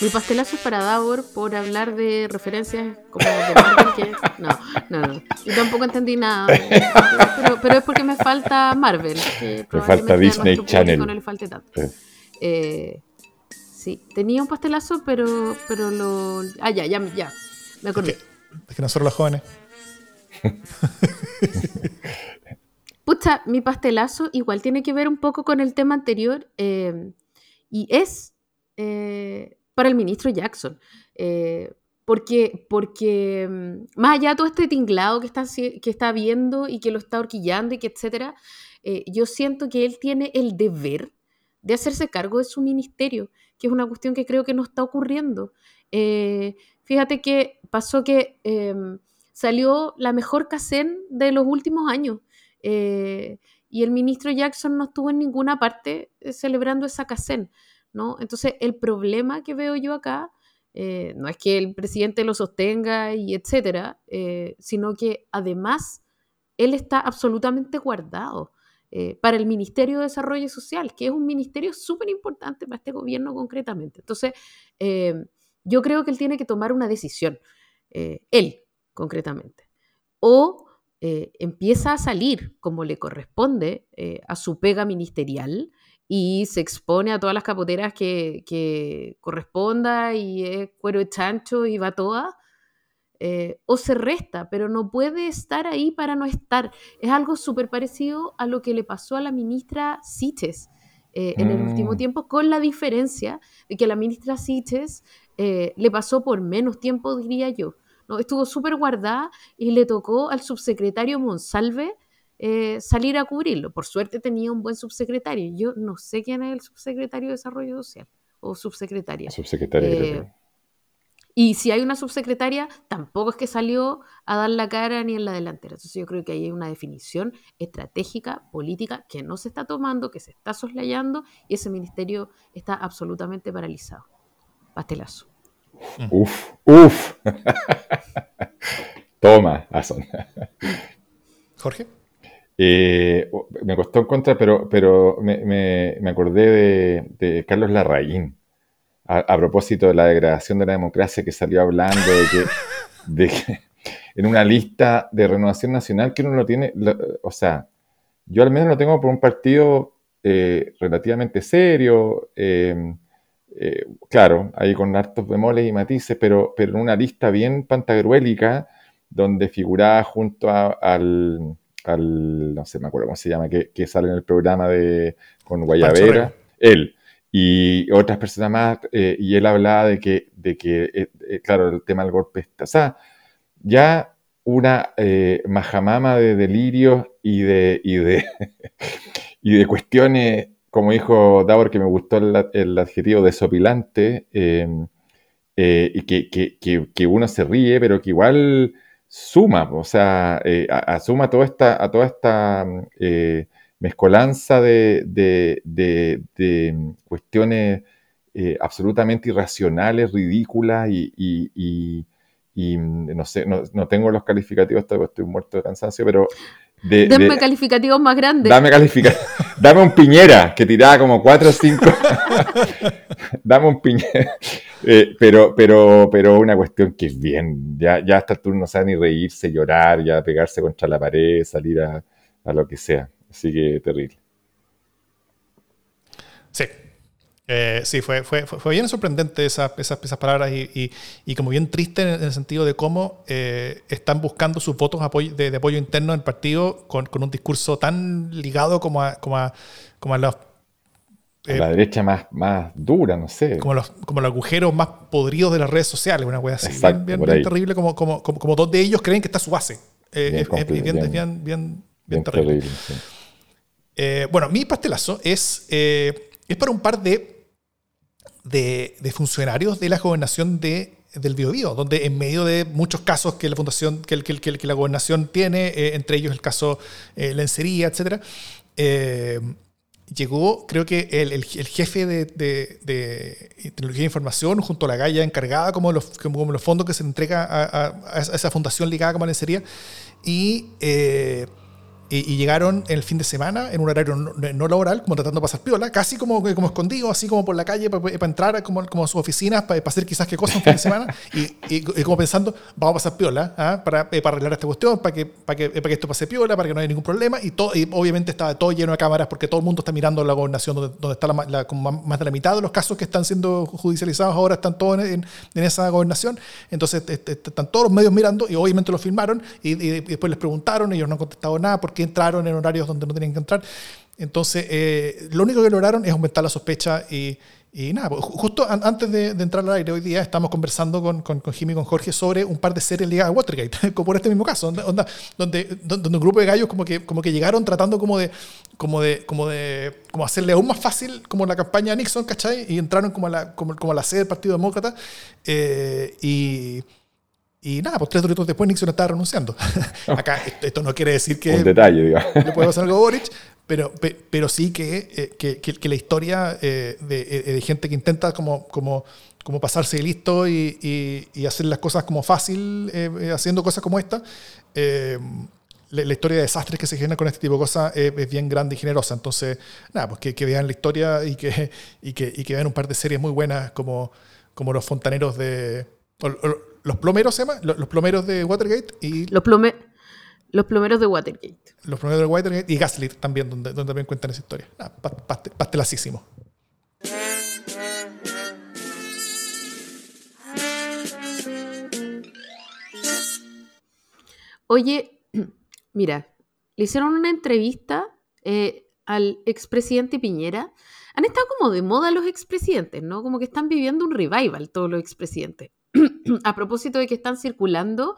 Mi pastelazo es para Davor por hablar de referencias como de No, no, no. Yo tampoco entendí nada. Pero, pero es porque me falta Marvel. Que me falta Disney Channel. No le falte tanto. Sí. Eh, sí, tenía un pastelazo, pero, pero lo... Ah, ya, ya, ya. Me acordé. Es que, es que nosotros los jóvenes... Pucha, mi pastelazo igual tiene que ver un poco con el tema anterior eh, y es... Eh, para el ministro Jackson. Eh, porque, porque mm, más allá de todo este tinglado que está, que está viendo y que lo está horquillando y que etcétera, eh, yo siento que él tiene el deber de hacerse cargo de su ministerio, que es una cuestión que creo que no está ocurriendo. Eh, fíjate que pasó que eh, salió la mejor CACEN de los últimos años. Eh, y el ministro Jackson no estuvo en ninguna parte celebrando esa CACEN. ¿no? Entonces, el problema que veo yo acá eh, no es que el presidente lo sostenga y etcétera, eh, sino que además él está absolutamente guardado eh, para el Ministerio de Desarrollo Social, que es un ministerio súper importante para este gobierno concretamente. Entonces, yo creo que él tiene que tomar una decisión, él concretamente, o empieza a salir como le corresponde a su pega ministerial, y se expone a todas las capoteras que, que corresponda y es cuero de chancho y va toda, eh, o se resta, pero no puede estar ahí para no estar. Es algo súper parecido a lo que le pasó a la ministra Siches eh, en mm. el último mm. tiempo, con la diferencia de que a la ministra Siches eh, le pasó por menos tiempo, diría yo. ¿no? Estuvo súper guardada y le tocó al subsecretario Monsalve eh, salir a cubrirlo. Por suerte tenía un buen subsecretario. Yo no sé quién es el subsecretario de Desarrollo Social o subsecretaria. Subsecretaria. Eh, y si hay una subsecretaria, tampoco es que salió a dar la cara ni en la delantera. Entonces yo creo que ahí hay una definición estratégica, política, que no se está tomando, que se está soslayando y ese ministerio está absolutamente paralizado. Pastelazo. Uf, uf. Toma, Ason. Jorge. Eh, me costó en contra, pero, pero me, me, me acordé de, de, Carlos Larraín, a, a, propósito de la degradación de la democracia que salió hablando de que, de que en una lista de renovación nacional que uno lo tiene, lo, o sea, yo al menos lo tengo por un partido eh, relativamente serio, eh, eh, claro, ahí con hartos bemoles y matices, pero, pero en una lista bien pantagruélica, donde figuraba junto al, al, no sé, me acuerdo cómo se llama, que, que sale en el programa de con Guayabera, él. Y otras personas más, eh, y él hablaba de que, de que eh, eh, claro, el tema del golpe, o sea, ya una majamama de delirios y de, y de, y de cuestiones, como dijo Davor, que me gustó el, adjetivo desopilante, y que, que, que, uno se ríe, pero que igual suma, o sea, asuma toda esta, a toda esta mezcolanza de, de, cuestiones eh, absolutamente irracionales, ridículas y, no sé, no, tengo los calificativos, estoy muerto de cansancio, pero... dame calificativos más grandes. Dame calificativos. dame un piñera que tiraba como 4 o 5. dame un piñera. Eh, pero, pero, pero una cuestión que es bien, ya, ya hasta tú no sabes ni reírse, llorar, ya pegarse contra la pared, salir a, a lo que sea. Así que terrible. Sí. Eh, sí, fue, fue, fue, bien sorprendente esas, esas, esas palabras y, y, como bien triste en el sentido de cómo eh, están buscando sus votos de, de, apoyo interno del partido con, con, un discurso tan ligado como a, como a, como a los la derecha más, más dura, no sé. Como los, como los agujeros más podridos de las redes sociales, una wea así. bien, bien, terrible, como, como, como, dos de ellos creen que está su base. Eh, es, bien, bien, bien, terrible. Eh, bueno, mi pastelazo es, eh, es para un par de, de, funcionarios de la gobernación de, del Biobío, donde en medio de muchos casos que la fundación, que, que, que la gobernación tiene, eh, entre ellos el caso Lencería, etc., llegó, creo que el, el, jefe de, de, tecnología de información junto a la galla encargada como los, como los fondos que se entrega a, a, esa fundación ligada como a lencería y y, llegaron el fin de semana en un horario no, laboral, como tratando de pasar piola, casi como, como escondido, así como por la calle para, entrar como, como a sus oficinas, para, hacer quizás qué cosas un fin de semana, y, como pensando, vamos a pasar piola ¿ah? para, eh, para arreglar esta cuestión, para que, para, que, para que esto pase piola, para que no haya ningún problema, y, todo, y obviamente estaba todo lleno de cámaras porque todo el mundo está mirando la gobernación donde, está la, más de la mitad de los casos que están siendo judicializados ahora están todos en, esa gobernación, entonces están todos los medios mirando y obviamente lo filmaron y después les preguntaron, ellos no han contestado nada porque entraron en horarios donde no tenían que entrar. Entonces, eh, lo único que lograron es aumentar la sospecha y, y nada, pues, justo antes de, entrar al aire hoy día estamos conversando con, con, con Jimmy y con Jorge sobre un par de series ligadas a Watergate, como por este mismo caso, donde, donde, donde, un grupo de gallos como que, como que llegaron tratando como de, como de, como de como hacerle aún más fácil como la campaña Nixon, ¿cachai? Y entraron como a la, como, como a la sede del Partido Demócrata eh, y y nada, pues tres doritos después Nixon estaba renunciando. Acá esto no quiere decir que Un detalle, digamos. le puede pasar algo a Boric, pero, pero sí que, eh, que, que, la historia eh, de, eh, de, gente que intenta como, como, como pasarse de listo y, y, hacer las cosas como fácil, haciendo cosas como esta, la, historia de desastres que se generan con este tipo de cosas es, bien grande y generosa. Entonces, nada, pues que, que vean la historia y que, y que, y que vean un par de series muy buenas como, como Los Fontaneros de los plomeros se llama, los, plomeros de Watergate y... Los, los plomeros de Watergate. Los plomeros de Watergate y Gaslit también, donde, donde también cuentan esa historia. Ah, pastelacísimo. Oye, mira, le hicieron una entrevista eh, al expresidente Piñera. Han estado como de moda los expresidentes, ¿no? Como que están viviendo un revival todos los expresidentes. A propósito de que están circulando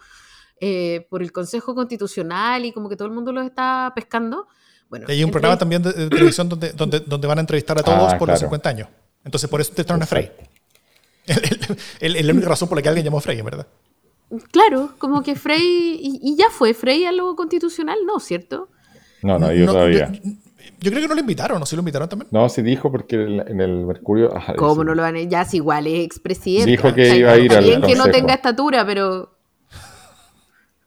eh, por el Consejo Constitucional y como que todo el mundo los está pescando. Bueno, hay un programa también de, televisión donde, donde, donde, van a entrevistar a todos ah, por los 50 años. Entonces, por eso te traen a Frey. Es la única razón por la que alguien llamó a Frey, en verdad. Claro, como que Frey. Y, ya fue Frey a lo constitucional, ¿no? ¿Cierto? No, no, yo todavía. Yo creo que no lo invitaron, ¿no? ¿Sí lo invitaron también? No, sí dijo porque en el Mercurio... ¿Cómo no lo van a...? Ya, es igual, es expresidente. Dijo que iba a ir al bien que no tenga estatura, pero...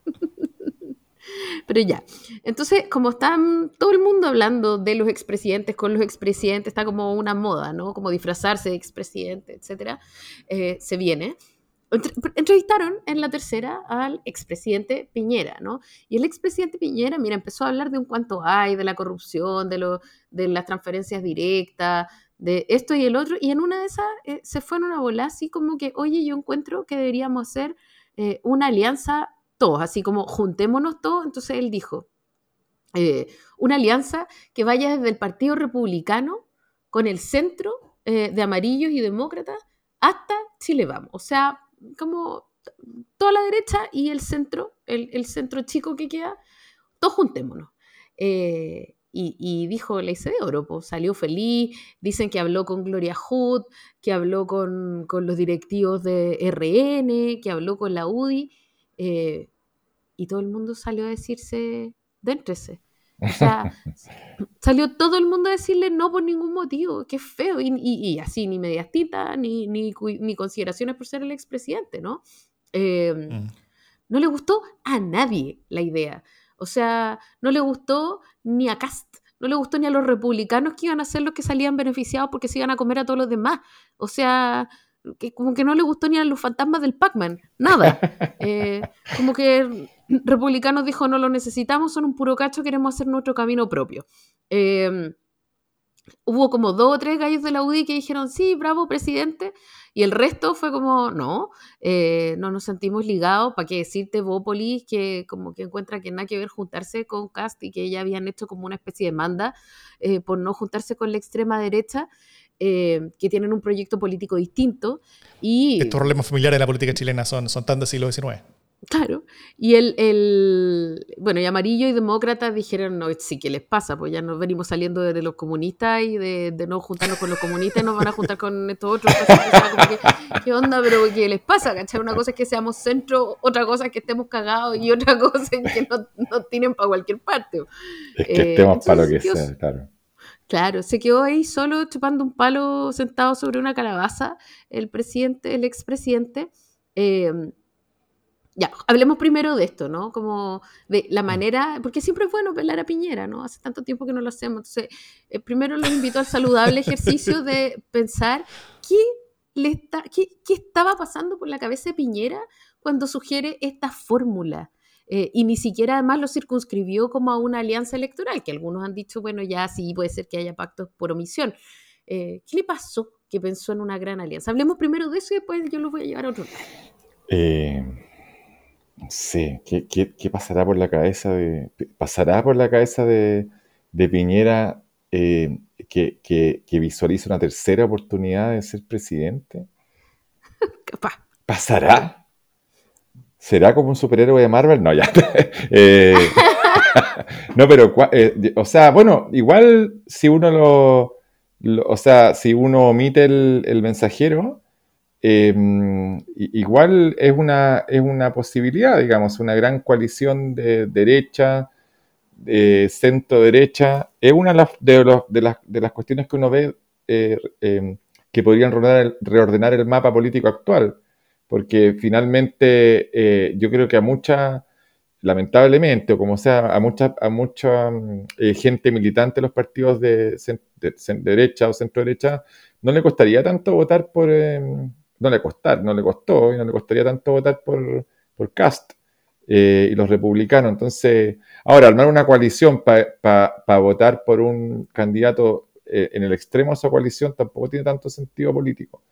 pero ya. Entonces, como están todo el mundo hablando de los expresidentes con los expresidentes, está como una moda, ¿no? Como disfrazarse de expresidente, etcétera, eh, se viene entrevistaron en la tercera al expresidente Piñera, ¿no? Y el expresidente Piñera, mira, empezó a hablar de un cuanto hay, de la corrupción, de, lo, de las transferencias directas, de esto y el otro, y en una de esas eh, se fue en una bola así como que, oye, yo encuentro que deberíamos hacer eh, una alianza todos, así como juntémonos todos, entonces él dijo, eh, una alianza que vaya desde el Partido Republicano con el centro de amarillos y demócratas hasta Chile Vamos, o sea, como toda la derecha y el centro, el, el centro chico que queda, todos juntémonos. Eh, y, dijo, le hice de oro, pues, salió feliz, dicen que habló con Gloria Hood, que habló con, los directivos de RN, que habló con la UDI, eh, y todo el mundo salió a decirse, déntrese. O sea, salió todo el mundo a decirle no por ningún motivo, qué feo, y, así, ni mediastita, ni, ni, ni, consideraciones por ser el expresidente, ¿no? Eh, mm. No le gustó a nadie la idea. O sea, no le gustó ni a Cast, no le gustó ni a los republicanos que iban a ser los que salían beneficiados porque se iban a comer a todos los demás. O sea, que como que no le gustó ni a los fantasmas del Pac-Man, nada. Eh, como que republicanos dijo, no lo necesitamos, son un puro cacho, queremos hacer nuestro camino propio. Eh, hubo como dos o tres gallos de la UDI que dijeron, sí, bravo, presidente, y el resto fue como, no, eh, no nos sentimos ligados, ¿para qué decirte Bópolis que como que encuentra que nada que ver juntarse con Cast y que ya habían hecho como una especie de manda eh, por no juntarse con la extrema derecha? Eh, que tienen un proyecto político distinto. Y, Estos problemas familiares de la política chilena son, son tan del siglo XIX. Claro, y el, el, bueno, y amarillo y demócratas dijeron, no, sí, ¿qué les pasa? Pues ya nos venimos saliendo de, los comunistas y de, no juntarnos con los comunistas, nos van a juntar con estos otros. ¿Qué onda? Pero ¿qué les pasa? ¿Cachai? Una cosa es que seamos centro, otra cosa es que estemos cagados y otra cosa es que nos no tienen para cualquier parte. Es que eh, estemos para lo que sea, claro. Claro, se quedó ahí solo chupando un palo sentado sobre una calabaza el presidente, el expresidente. Eh, ya, hablemos primero de esto, ¿no? Como de la mm. manera, porque siempre es bueno pelar a Piñera, ¿no? Hace tanto tiempo que no lo hacemos. Entonces, eh, primero los invito al saludable ejercicio de pensar qué, le está, qué, qué, estaba pasando por la cabeza de Piñera cuando sugiere esta fórmula. Eh, y ni siquiera además lo circunscribió como a una alianza electoral, que algunos han dicho, bueno, ya sí puede ser que haya pactos por omisión. Eh, ¿Qué le pasó que pensó en una gran alianza? Hablemos primero de eso y después yo lo voy a llevar a otro lado. Eh, Sí, ¿qué, qué, pasará por la cabeza de. ¿Pasará por la cabeza de, Piñera eh, que, que, visualice una tercera oportunidad de ser presidente? Capaz. ¿Pasará? ¿Será como un superhéroe de Marvel? No, ya. Eh, no, pero, eh, o sea, bueno, igual si uno lo, o sea, si uno omite el, el mensajero, Em, igual es una, es una posibilidad, digamos, una gran coalición de derecha, de centro-derecha, es una de, los, de, las, de, las, cuestiones que uno ve eh, em, que podrían reordenar el, mapa político actual, porque finalmente eh, yo creo que a mucha, lamentablemente, o como sea, a mucha, a mucha eh, gente militante de los partidos de, de, derecha o centro-derecha, no le costaría tanto votar por, em, no le costar, no le costó y no le costaría tanto votar por, por Cast eh, y los republicanos. Entonces, ahora, armar una coalición para votar por un candidato eh, en el extremo de esa coalición tampoco tiene tanto sentido político.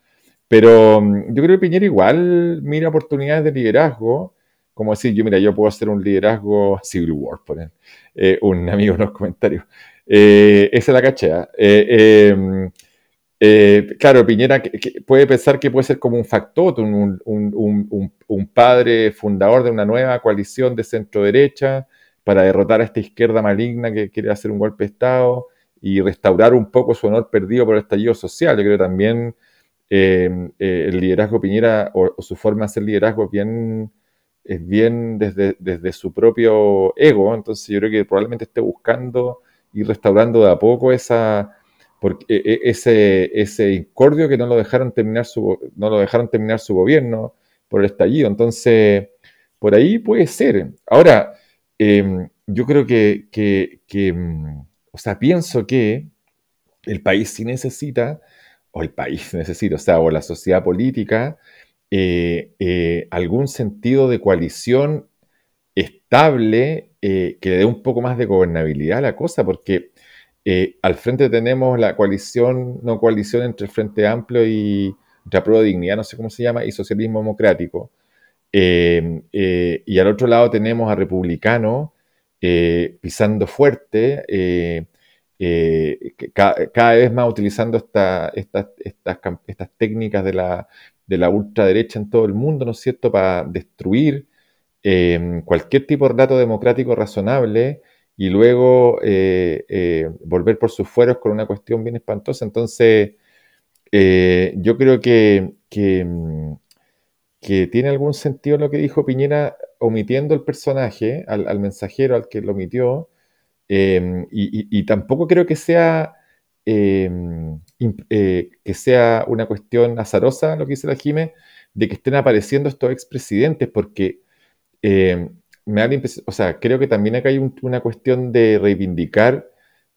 Pero mm, yo creo que Piñera igual mira oportunidades de liderazgo, como decir, yo mira, yo puedo hacer un liderazgo Civil War, por eh, un amigo en los comentarios. esa es la cachea. Eh, claro, Piñera puede pensar que puede ser como un factotum, un, padre fundador de una nueva coalición de centro-derecha para derrotar a esta izquierda maligna que quiere hacer un golpe de Estado y restaurar un poco su honor perdido por el estallido social. Yo creo también eh, eh, el liderazgo Piñera o, su forma de hacer liderazgo es bien desde, desde su propio ego. Entonces yo creo que probablemente esté buscando y restaurando de a poco esa e, e, ese, ese incordio que no lo dejaron terminar su, no lo dejaron terminar su gobierno por el estallido. Entonces, por ahí puede ser. Ahora, em, yo creo que, que, mm, o sea, pienso que el país sí necesita, o el país necesita, o sea, o la sociedad política, eh, eh, algún sentido de coalición estable eh, que le dé un poco más de gobernabilidad a la cosa, porque Eh, al frente tenemos la coalición, no coalición entre el Frente Amplio y entre Prueba de Dignidad, no sé cómo se llama, y Socialismo Democrático. Eh, eh, y al otro lado tenemos a Republicano pisando fuerte, cada, vez más utilizando estas, técnicas de la, de la ultraderecha en todo el mundo, ¿no es cierto?, para destruir cualquier tipo de relato democrático razonable y luego eh, eh, volver por sus fueros con una cuestión bien espantosa. Entonces, eh, yo creo que, mm, que, tiene algún sentido lo que dijo Piñera omitiendo el personaje, al, mensajero al que lo omitió, em, y, tampoco creo que sea, em, que sea una cuestión azarosa lo que dice la Jime, de que estén apareciendo estos expresidentes, porque em, me da o sea, creo que también acá hay una cuestión de reivindicar,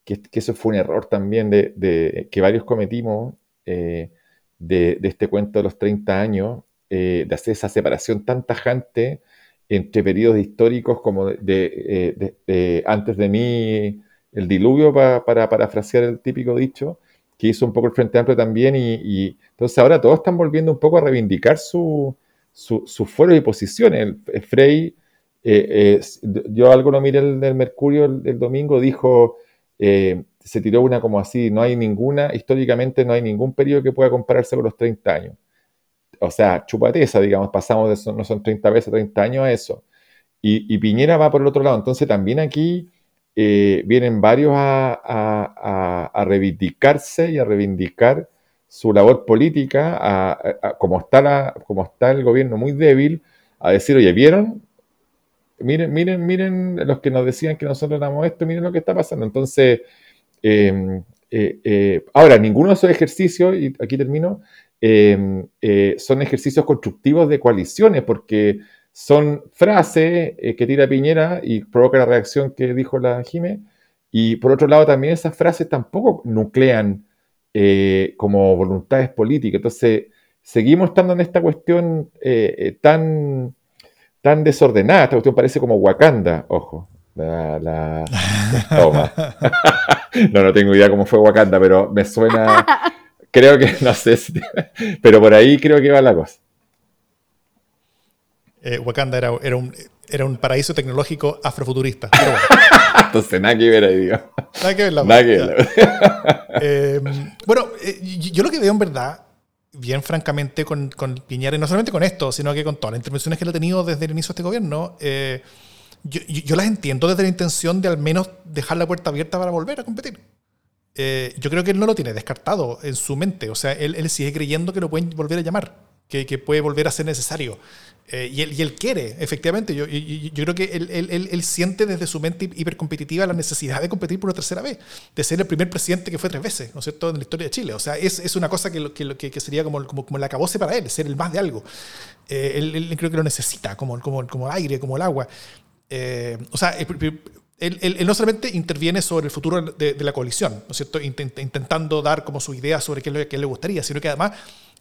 que, eso fue un error también de, que varios cometimos eh, de, este cuento de los 30 años, eh, de hacer esa separación tan tajante entre periodos históricos como de, eh, antes de mí el diluvio, para parafrasear el típico dicho, que hizo un poco el Frente Amplio también, y, entonces ahora todos están volviendo un poco a reivindicar su, su, sus fueros y posiciones. Frey eh, eh, yo algo lo miré del Mercurio el, domingo, dijo, eh, se tiró una como así, no hay ninguna, históricamente no hay ningún periodo que pueda compararse con los 30 años. O sea, chupateza, digamos, pasamos de eso, no son 30 veces 30 años a eso. Y, Piñera va por el otro lado. Entonces también aquí vienen varios a, reivindicarse y a reivindicar su labor política, como, está la, como está el gobierno muy débil, a decir, oye, ¿vieron? Miren, miren, miren los que nos decían que nosotros éramos esto, miren lo que está pasando. Entonces, em, eh, eh, ahora, ninguno de esos ejercicios, y aquí termino, em, eh, son ejercicios constructivos de coaliciones, porque son frases que tira Piñera y provoca la reacción que dijo la Jime, y por otro lado también esas frases tampoco nuclean como voluntades políticas. Entonces, seguimos estando en esta cuestión tan tan desordenada. Esta cuestión parece como Wakanda, ojo. La, toma. no, no tengo idea cómo fue Wakanda, pero me suena. Creo que, no sé, pero por ahí creo que va la cosa. Eh, Wakanda era, era, un, era un paraíso tecnológico afrofuturista. Entonces, nada que ver ahí, digo. Nada que ver la Nada que ver. Eh, bueno, eh, yo lo que veo en verdad bien francamente con, con, Piñera, y no solamente con esto, sino que con todas las intervenciones que él ha tenido desde el inicio de este gobierno, eh, yo, yo, las entiendo desde la intención de al menos dejar la puerta abierta para volver a competir. Eh, yo creo que él no lo tiene descartado en su mente, o sea, él, él sigue creyendo que lo pueden volver a llamar, que, que puede volver a ser necesario. Eh, y, él, y, él, quiere, efectivamente. Yo, yo, creo que él, él, él, siente desde su mente hipercompetitiva la necesidad de competir por una tercera vez, de ser el primer presidente que fue tres veces, ¿no es cierto?, en la historia de Chile. O sea, es, es una cosa que, que, que, sería como, como, como el acabose para él, ser el más de algo. Eh, él, creo que lo necesita, como, como, como aire, como el agua. Eh, o sea, él, no solamente interviene sobre el futuro de, de la coalición, ¿no es cierto?, intentando dar como su idea sobre qué, qué le gustaría, sino que además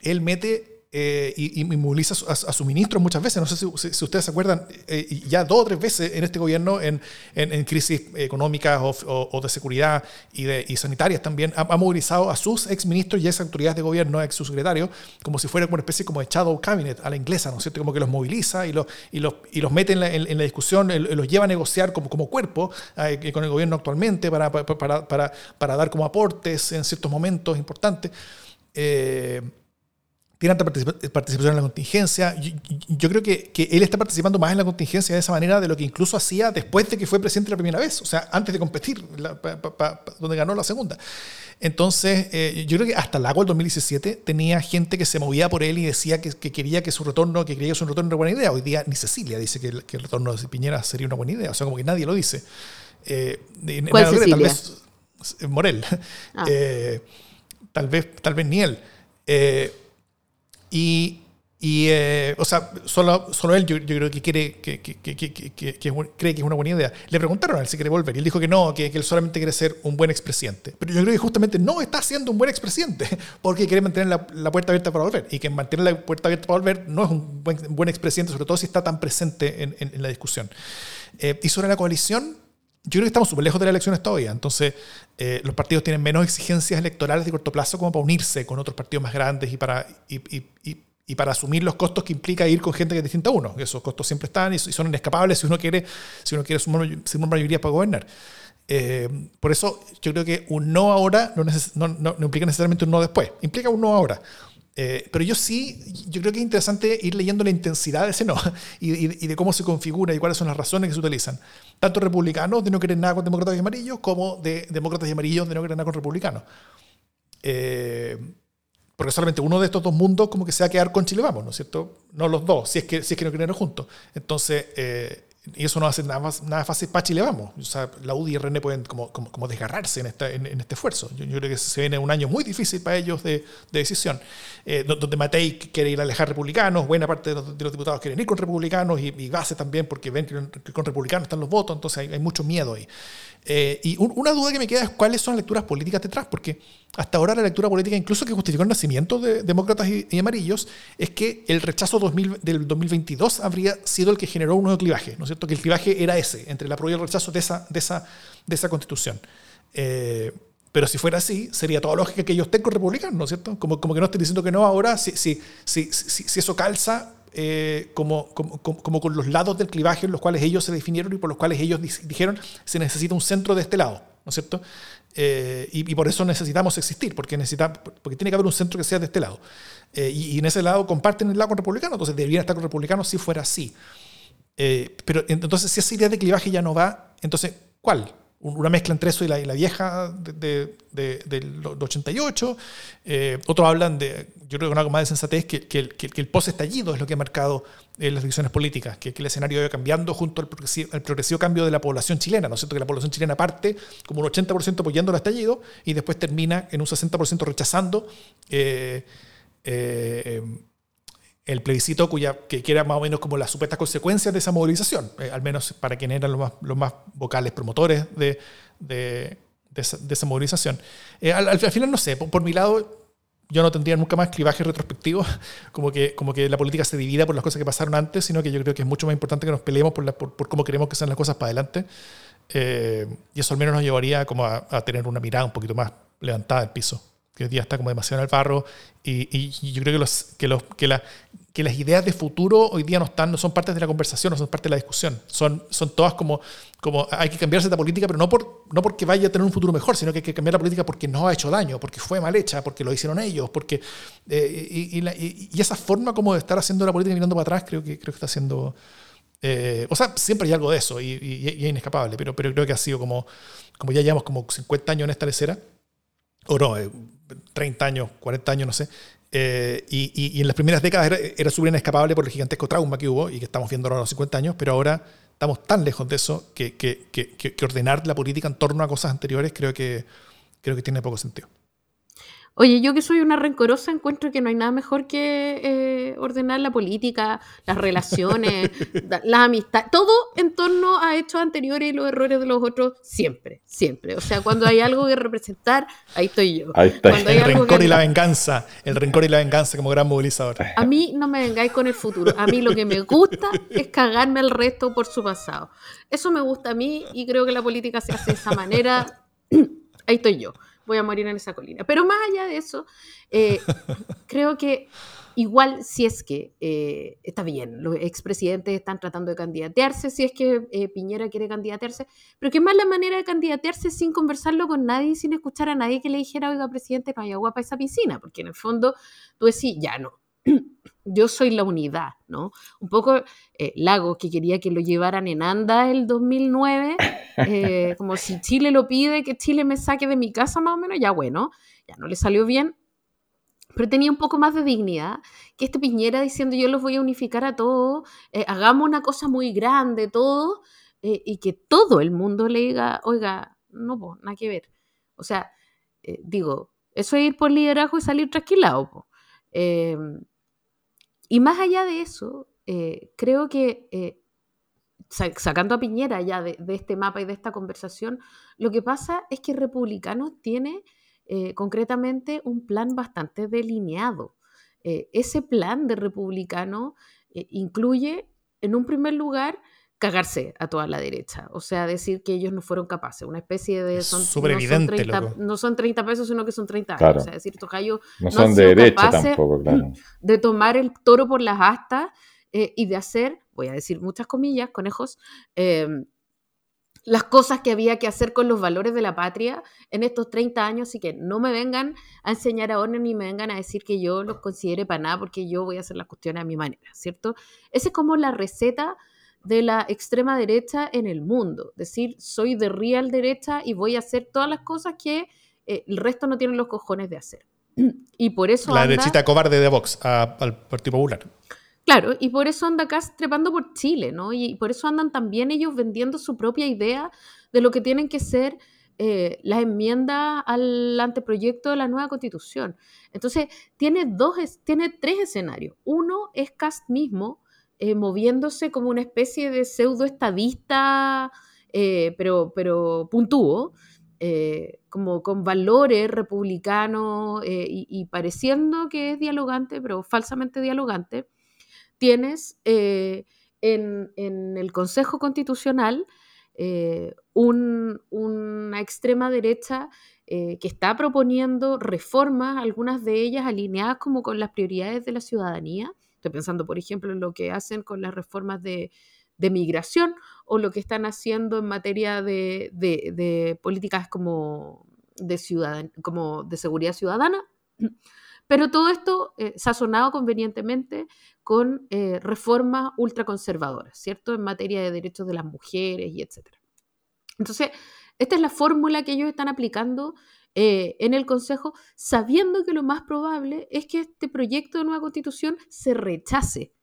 él mete eh, y, moviliza a, sus ministros muchas veces. No sé si, ustedes se acuerdan, eh, ya dos o tres veces en este gobierno, en, en, crisis económicas o, de seguridad y, de, sanitarias también, ha, movilizado a sus exministros y ex autoridades de gobierno, ex subsecretarios, como si fuera una especie como de shadow cabinet a la inglesa, ¿no es cierto? Como que los moviliza y los, y los, y los mete en la, en, la discusión, los lleva a negociar como, como cuerpo eh, con el gobierno actualmente para, para, para, para, dar como aportes en ciertos momentos importantes. Eh, tiene alta participación en la contingencia. Yo, creo que, que, él está participando más en la contingencia de esa manera de lo que incluso hacía después de que fue presidente la primera vez, o sea, antes de competir, donde ganó la segunda. Entonces, eh, yo creo que hasta el agua del 2017 tenía gente que se movía por él y decía que, quería que su retorno, que creía que su retorno era buena idea. Hoy día ni Cecilia dice que el, que el retorno de Piñera sería una buena idea, o sea, como que nadie lo dice. Eh, ¿Cuál Cecilia? Tal vez Morel. Ah. Eh, tal, vez, tal vez ni él. Eh, y, y eh, o sea, solo, solo él yo, yo creo que, quiere, que, que, que, cree que es una buena idea. Le preguntaron a él si quiere volver y él dijo que no, que, él solamente quiere ser un buen expresidente. Pero yo creo que justamente no está siendo un buen expresidente porque quiere mantener la, la, puerta abierta para volver. Y que mantener la puerta abierta para volver no es un buen, buen expresidente, sobre todo si está tan presente en, en, la discusión. Eh, y sobre la coalición, yo creo que estamos súper lejos de las elecciones todavía. Entonces, eh, los partidos tienen menos exigencias electorales de corto plazo como para unirse con otros partidos más grandes y para, y, para asumir los costos que implica ir con gente que es distinta a uno. Esos costos siempre están y son inescapables si uno quiere, si uno quiere sumar, mayoría para gobernar. Eh, por eso yo creo que un no ahora no, no, no, implica necesariamente un no después, implica un no ahora. Eh, pero yo sí, yo creo que es interesante ir leyendo la intensidad de ese no y, de cómo se configura y cuáles son las razones que se utilizan. Tanto republicanos de no querer nada con demócratas y amarillos, como de demócratas y amarillos de no querer nada con republicanos. Eh, porque solamente uno de estos dos mundos como que se va a quedar con Chile Vamos, ¿no es cierto? No los dos, si es que, si es que no quieren juntos. Entonces, eh, y eso no hace nada, nada fácil para Chile Vamos. O sea, la UDI y RN pueden como, como, desgarrarse en, esta, en, este esfuerzo. Yo, creo que se viene un año muy difícil para ellos de, de decisión, eh, donde Matei quiere ir a alejar republicanos, buena parte de los, diputados quieren ir con republicanos y, y base también porque ven que con republicanos están los votos, entonces hay, hay mucho miedo ahí. Eh, y una duda que me queda es cuáles son las lecturas políticas detrás, porque hasta ahora la lectura política, incluso que justificó el nacimiento de demócratas y, amarillos, es que el rechazo 2000, del 2022 habría sido el que generó un nuevo clivaje, ¿no es cierto? Que el clivaje era ese, entre el apoyo y el rechazo de esa, de esa, de esa constitución. Eh, pero si fuera así, sería toda lógica que ellos estén con republicanos, ¿no es cierto? Como, como que no estén diciendo que no ahora, si, si, si, si eso calza eh, como, como, como, con los lados del clivaje en los cuales ellos se definieron y por los cuales ellos dijeron se necesita un centro de este lado, ¿no es cierto? Eh, y, por eso necesitamos existir, porque, necesita, porque tiene que haber un centro que sea de este lado. Eh, y, en ese lado comparten el lado con republicanos, entonces deberían estar con republicanos si fuera así. pero entonces, si esa idea de clivaje ya no va, entonces, ¿cuál? Una mezcla entre eso y la, vieja de, del 88. Eh, otros hablan de, yo creo que una más de sensatez, que, que, el, que post-estallido es lo que ha marcado eh, las decisiones políticas, que, el escenario ido cambiando junto al progresivo, progresivo, cambio de la población chilena, ¿no es cierto? Que la población chilena parte como un 80% apoyando el estallido y después termina en un 60% rechazando. Eh, el plebiscito cuya, que, era más o menos como las supuestas consecuencias de esa movilización, eh, al menos para quienes eran los más, los más vocales promotores de, de, esa, movilización. Eh, al, final, no sé, por, mi lado, yo no tendría nunca más clivaje retrospectivo, como que, como que la política se divida por las cosas que pasaron antes, sino que yo creo que es mucho más importante que nos peleemos por, por, cómo queremos que sean las cosas para adelante. Eh, y eso al menos nos llevaría como a, a tener una mirada un poquito más levantada del piso que hoy día está como demasiado en el barro, y, yo creo que, los, que, los, que, la, que, las ideas de futuro hoy día no, están, no son parte de la conversación, no son parte de la discusión, son, son todas como, como hay que cambiarse esta política, pero no, por, no porque vaya a tener un futuro mejor, sino que hay que cambiar la política porque no ha hecho daño, porque fue mal hecha, porque lo hicieron ellos, porque... Eh, y, y, esa forma como de estar haciendo la política mirando para atrás creo que, creo que está haciendo... Eh, o sea, siempre hay algo de eso y, es inescapable, pero, pero creo que ha sido como, como ya llevamos como 50 años en esta lecera, o no, 30 eh, años, 40 años, no sé. Eh, y, en las primeras décadas era, era súper inescapable por el gigantesco trauma que hubo y que estamos viendo ahora a los 50 años, pero ahora estamos tan lejos de eso que, que, que, ordenar la política en torno a cosas anteriores creo que, creo que tiene poco sentido. Oye, yo que soy una rencorosa encuentro que no hay nada mejor que eh, ordenar la política, las relaciones, la amistad, todo en torno a hechos anteriores y los errores de los otros, siempre, siempre. O sea, cuando hay algo que representar, ahí estoy yo. Ahí está. el rencor y la venganza, el rencor y la venganza como gran movilizador. A mí no me vengáis con el futuro, a mí lo que me gusta es cagarme al resto por su pasado. Eso me gusta a mí y creo que la política se hace de esa manera. ahí estoy yo voy a morir en esa colina. Pero más allá de eso, eh, creo que igual si es que eh, está bien, los expresidentes están tratando de candidatearse, si es que eh, Piñera quiere candidatearse, pero qué más la manera de candidatearse sin conversarlo con nadie, sin escuchar a nadie que le dijera, oiga, presidente, no hay agua para esa piscina, porque en el fondo tú decís, ya no, yo soy la unidad, ¿no? Un poco eh, Lago, que quería que lo llevaran en anda el 2009, eh, como si Chile lo pide, que Chile me saque de mi casa más o menos, ya bueno, ya no le salió bien, pero tenía un poco más de dignidad que este Piñera diciendo yo los voy a unificar a todos, eh, hagamos una cosa muy grande, todo, y que todo el mundo le diga, oiga, no, pues, nada que ver. O sea, digo, eso es ir por liderazgo y salir trasquilado. Y más allá de eso, eh, creo que eh, sacando a Piñera ya de, este mapa y de esta conversación, lo que pasa es que Republicanos tiene eh, concretamente un plan bastante delineado. ese plan de Republicano incluye, en un primer lugar, cagarse a toda la derecha. O sea, decir que ellos no fueron capaces. Una especie de... Son, súper evidente, no, son 30, no son 30 pesos, sino que son 30 años. Claro. O sea, decir, Tocayo no son de derecha tampoco, claro. de tomar el toro por las astas eh, y de hacer, voy a decir muchas comillas, conejos, eh, las cosas que había que hacer con los valores de la patria en estos 30 años, así que no me vengan a enseñar ahora ni me vengan a decir que yo los considere para nada porque yo voy a hacer las cuestiones a mi manera, ¿cierto? Esa es como la receta de la extrema derecha en el mundo, decir, soy de real derecha y voy a hacer todas las cosas que eh, el resto no tienen los cojones de hacer. Y por eso La anda- derechita cobarde de Vox a- al Partido Popular. Claro, y por eso anda acá trepando por Chile, ¿no? Y por eso andan también ellos vendiendo su propia idea de lo que tienen que ser eh, las enmiendas al anteproyecto de la nueva constitución. Entonces, tiene, dos, tiene tres escenarios. Uno es Cast mismo, eh, moviéndose como una especie de pseudo-estadista, eh, pero, pero puntúo, eh, como con valores republicanos eh, y, pareciendo que es dialogante, pero falsamente dialogante tienes en, el Consejo Constitucional un- una extrema derecha que está proponiendo reformas, algunas de ellas alineadas como con las prioridades de la ciudadanía. Estoy pensando, por ejemplo, en lo que hacen con las reformas de, migración o lo que están haciendo en materia de, políticas como de, seguridad ciudadana. Pero todo esto eh, sazonado convenientemente con eh, reformas ultraconservadoras, ¿cierto? En materia de derechos de las mujeres y etc. Entonces, esta es la fórmula que ellos están aplicando eh, en el Consejo, sabiendo que lo más probable es que este proyecto de nueva constitución se rechace,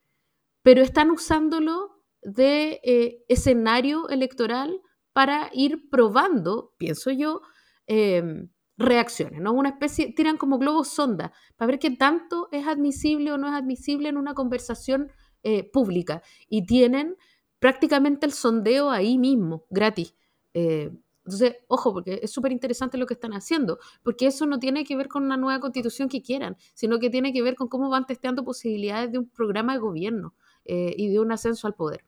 pero están usándolo de eh, escenario electoral para ir probando, pienso yo, eh, reacciones, ¿no? Una especie, tiran como globos sonda para ver qué tanto es admisible o no es admisible en una conversación eh, pública. Y tienen prácticamente el sondeo ahí mismo, gratis. Entonces, ojo, porque es súper interesante lo que están haciendo, porque eso no tiene que ver con una nueva constitución que quieran, sino que tiene que ver con cómo van testeando posibilidades de un programa de gobierno eh, y de un ascenso al poder.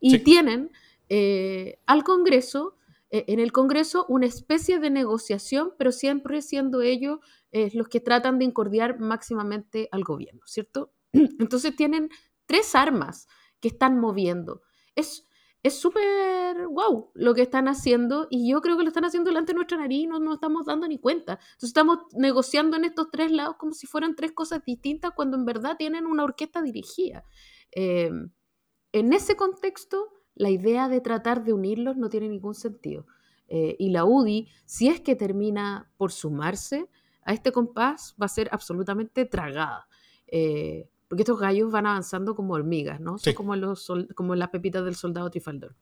Y Sí. tienen eh, al Congreso, eh, en el Congreso, una especie de negociación, pero siempre siendo ellos eh, los que tratan de incordiar máximamente al gobierno, ¿cierto? Entonces tienen tres armas que están moviendo. Es es súper wow lo que están haciendo y yo creo que lo están haciendo delante de nuestra nariz y no nos estamos dando ni cuenta. Entonces estamos negociando en estos tres lados como si fueran tres cosas distintas cuando en verdad tienen una orquesta dirigida. Eh, en ese contexto, la idea de tratar de unirlos no tiene ningún sentido. Eh, y la UDI, si es que termina por sumarse a este compás, va a ser absolutamente tragada. Eh, porque estos gallos van avanzando como hormigas, ¿no? Son Sí. como, los sol- como las pepitas del soldado Trifaldor.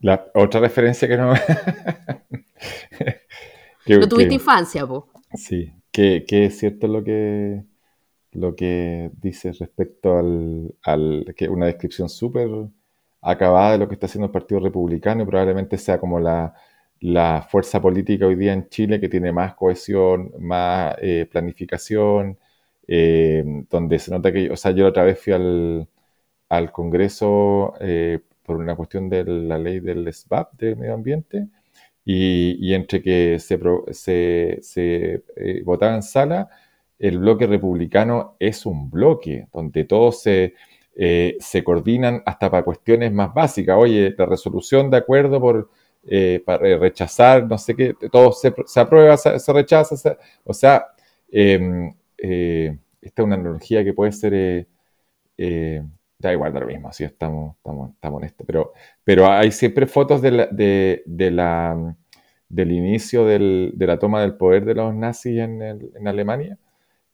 La otra referencia que no. que, No tuviste que- infancia, vos. sí, que, que es cierto lo que, lo que dices respecto al, al- que una descripción súper acabada de lo que está haciendo el Partido Republicano y probablemente sea como la, la fuerza política hoy día en Chile que tiene más cohesión, más eh, planificación, eh, donde se nota que, o sea, yo la otra vez fui al, al Congreso eh, por una cuestión de la ley del SBAP, del medio ambiente, y, y entre que se, se, se, eh, votaba en sala, el bloque republicano es un bloque donde todos se, se coordinan hasta para cuestiones más básicas. Oye, la resolución de acuerdo por para rechazar, no sé qué, todo se, se aprueba, se, rechaza, o sea, eh, esta es una analogía que puede ser, eh, eh, da igual, da lo mismo, así estamos, estamos, estamos en esto, pero, pero hay siempre fotos de la- de, de la, del inicio del- de la toma del poder de los nazis en, el- en Alemania.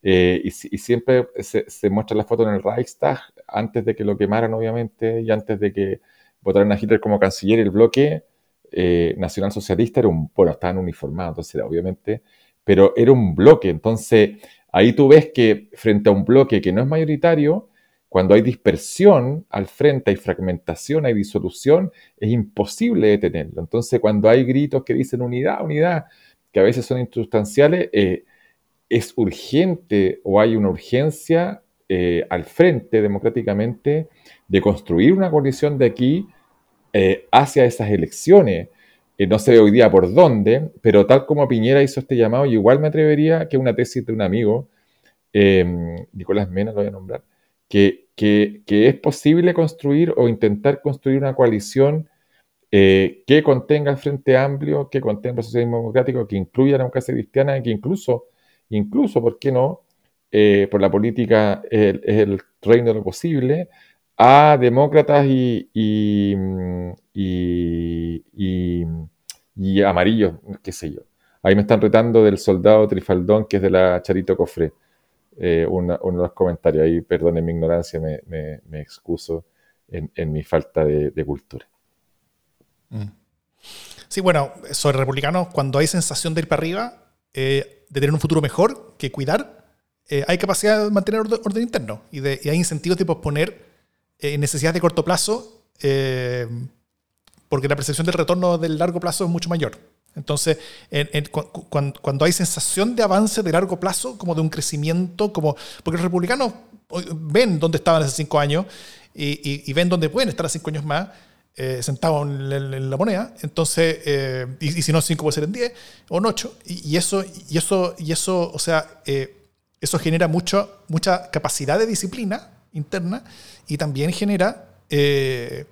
Eh, y, y siempre se, se muestra la foto en el Reichstag antes de que lo quemaran, obviamente, y antes de que votaran a Hitler como canciller. El bloque eh, nacionalsocialista era un, bueno, estaban uniformados, entonces obviamente, pero era un bloque. Entonces, ahí tú ves que frente a un bloque que no es mayoritario, cuando hay dispersión al frente, hay fragmentación, hay disolución, es imposible detenerlo. Entonces, cuando hay gritos que dicen unidad, unidad, que a veces son insustanciales, eh, es urgente o hay una urgencia eh, al frente democráticamente de construir una coalición de aquí eh, hacia esas elecciones. No sé hoy día por dónde, pero tal como Piñera hizo este llamado, igual me atrevería que una tesis de un amigo, Nicolás Mena lo voy a nombrar, que, que, es posible construir o intentar construir una coalición que contenga el Frente Amplio, que contenga el socialismo democrático, que incluya la democracia cristiana, que incluso, incluso, ¿por qué no? Eh, por la política es el, reino de lo posible, a demócratas y, y, amarillos, qué sé yo. Ahí me están retando del soldado Trifaldón, que es de la Charito Cofré. Eh, uno de los comentarios. Ahí, perdonen mi ignorancia, me, excuso en, mi falta de, cultura. Mm. Sí, bueno, sobre republicanos, cuando hay sensación de ir para arriba, eh, de tener un futuro mejor que cuidar, eh, hay capacidad de mantener orden, interno y, de, hay incentivos de posponer eh, necesidades de corto plazo eh, porque la percepción del retorno del largo plazo es mucho mayor. Entonces, cuando, hay sensación de avance de largo plazo, como de un crecimiento, como porque los republicanos ven dónde estaban hace cinco años y, ven dónde pueden estar hace cinco años más, sentados en, la moneda, entonces, y, si no cinco puede ser en diez o en ocho, y, eso, y, eso, y eso, o sea, eso genera mucho, mucha capacidad de disciplina interna y también genera, eh,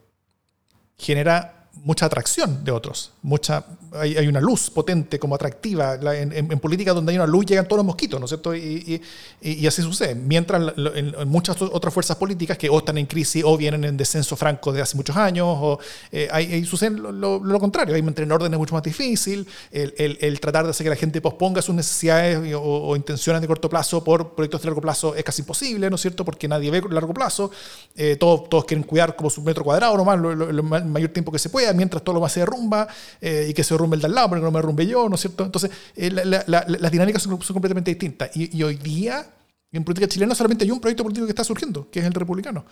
genera mucha atracción de otros. Mucha, hay, hay una luz potente como atractiva. en, política donde hay una luz llegan todos los mosquitos, ¿no es cierto? Y, y, así sucede. Mientras en, muchas otras fuerzas políticas que o están en crisis o vienen en descenso franco de hace muchos años, o eh, hay, sucede lo, contrario. Hay mantener orden es mucho más difícil. El, el, el, tratar de hacer que la gente posponga sus necesidades o, intenciones de corto plazo por proyectos de largo plazo es casi imposible, ¿no es cierto? Porque nadie ve largo plazo. Eh, todos, todos quieren cuidar como su metro cuadrado nomás, el mayor tiempo que se pueda mientras todo lo más se derrumba eh, y que se derrumbe el de al lado, porque no me derrumbe yo, ¿no es cierto? Entonces, eh, las dinámicas son, completamente distintas. Y, hoy día, en política chilena, solamente hay un proyecto político que está surgiendo, que es el republicano.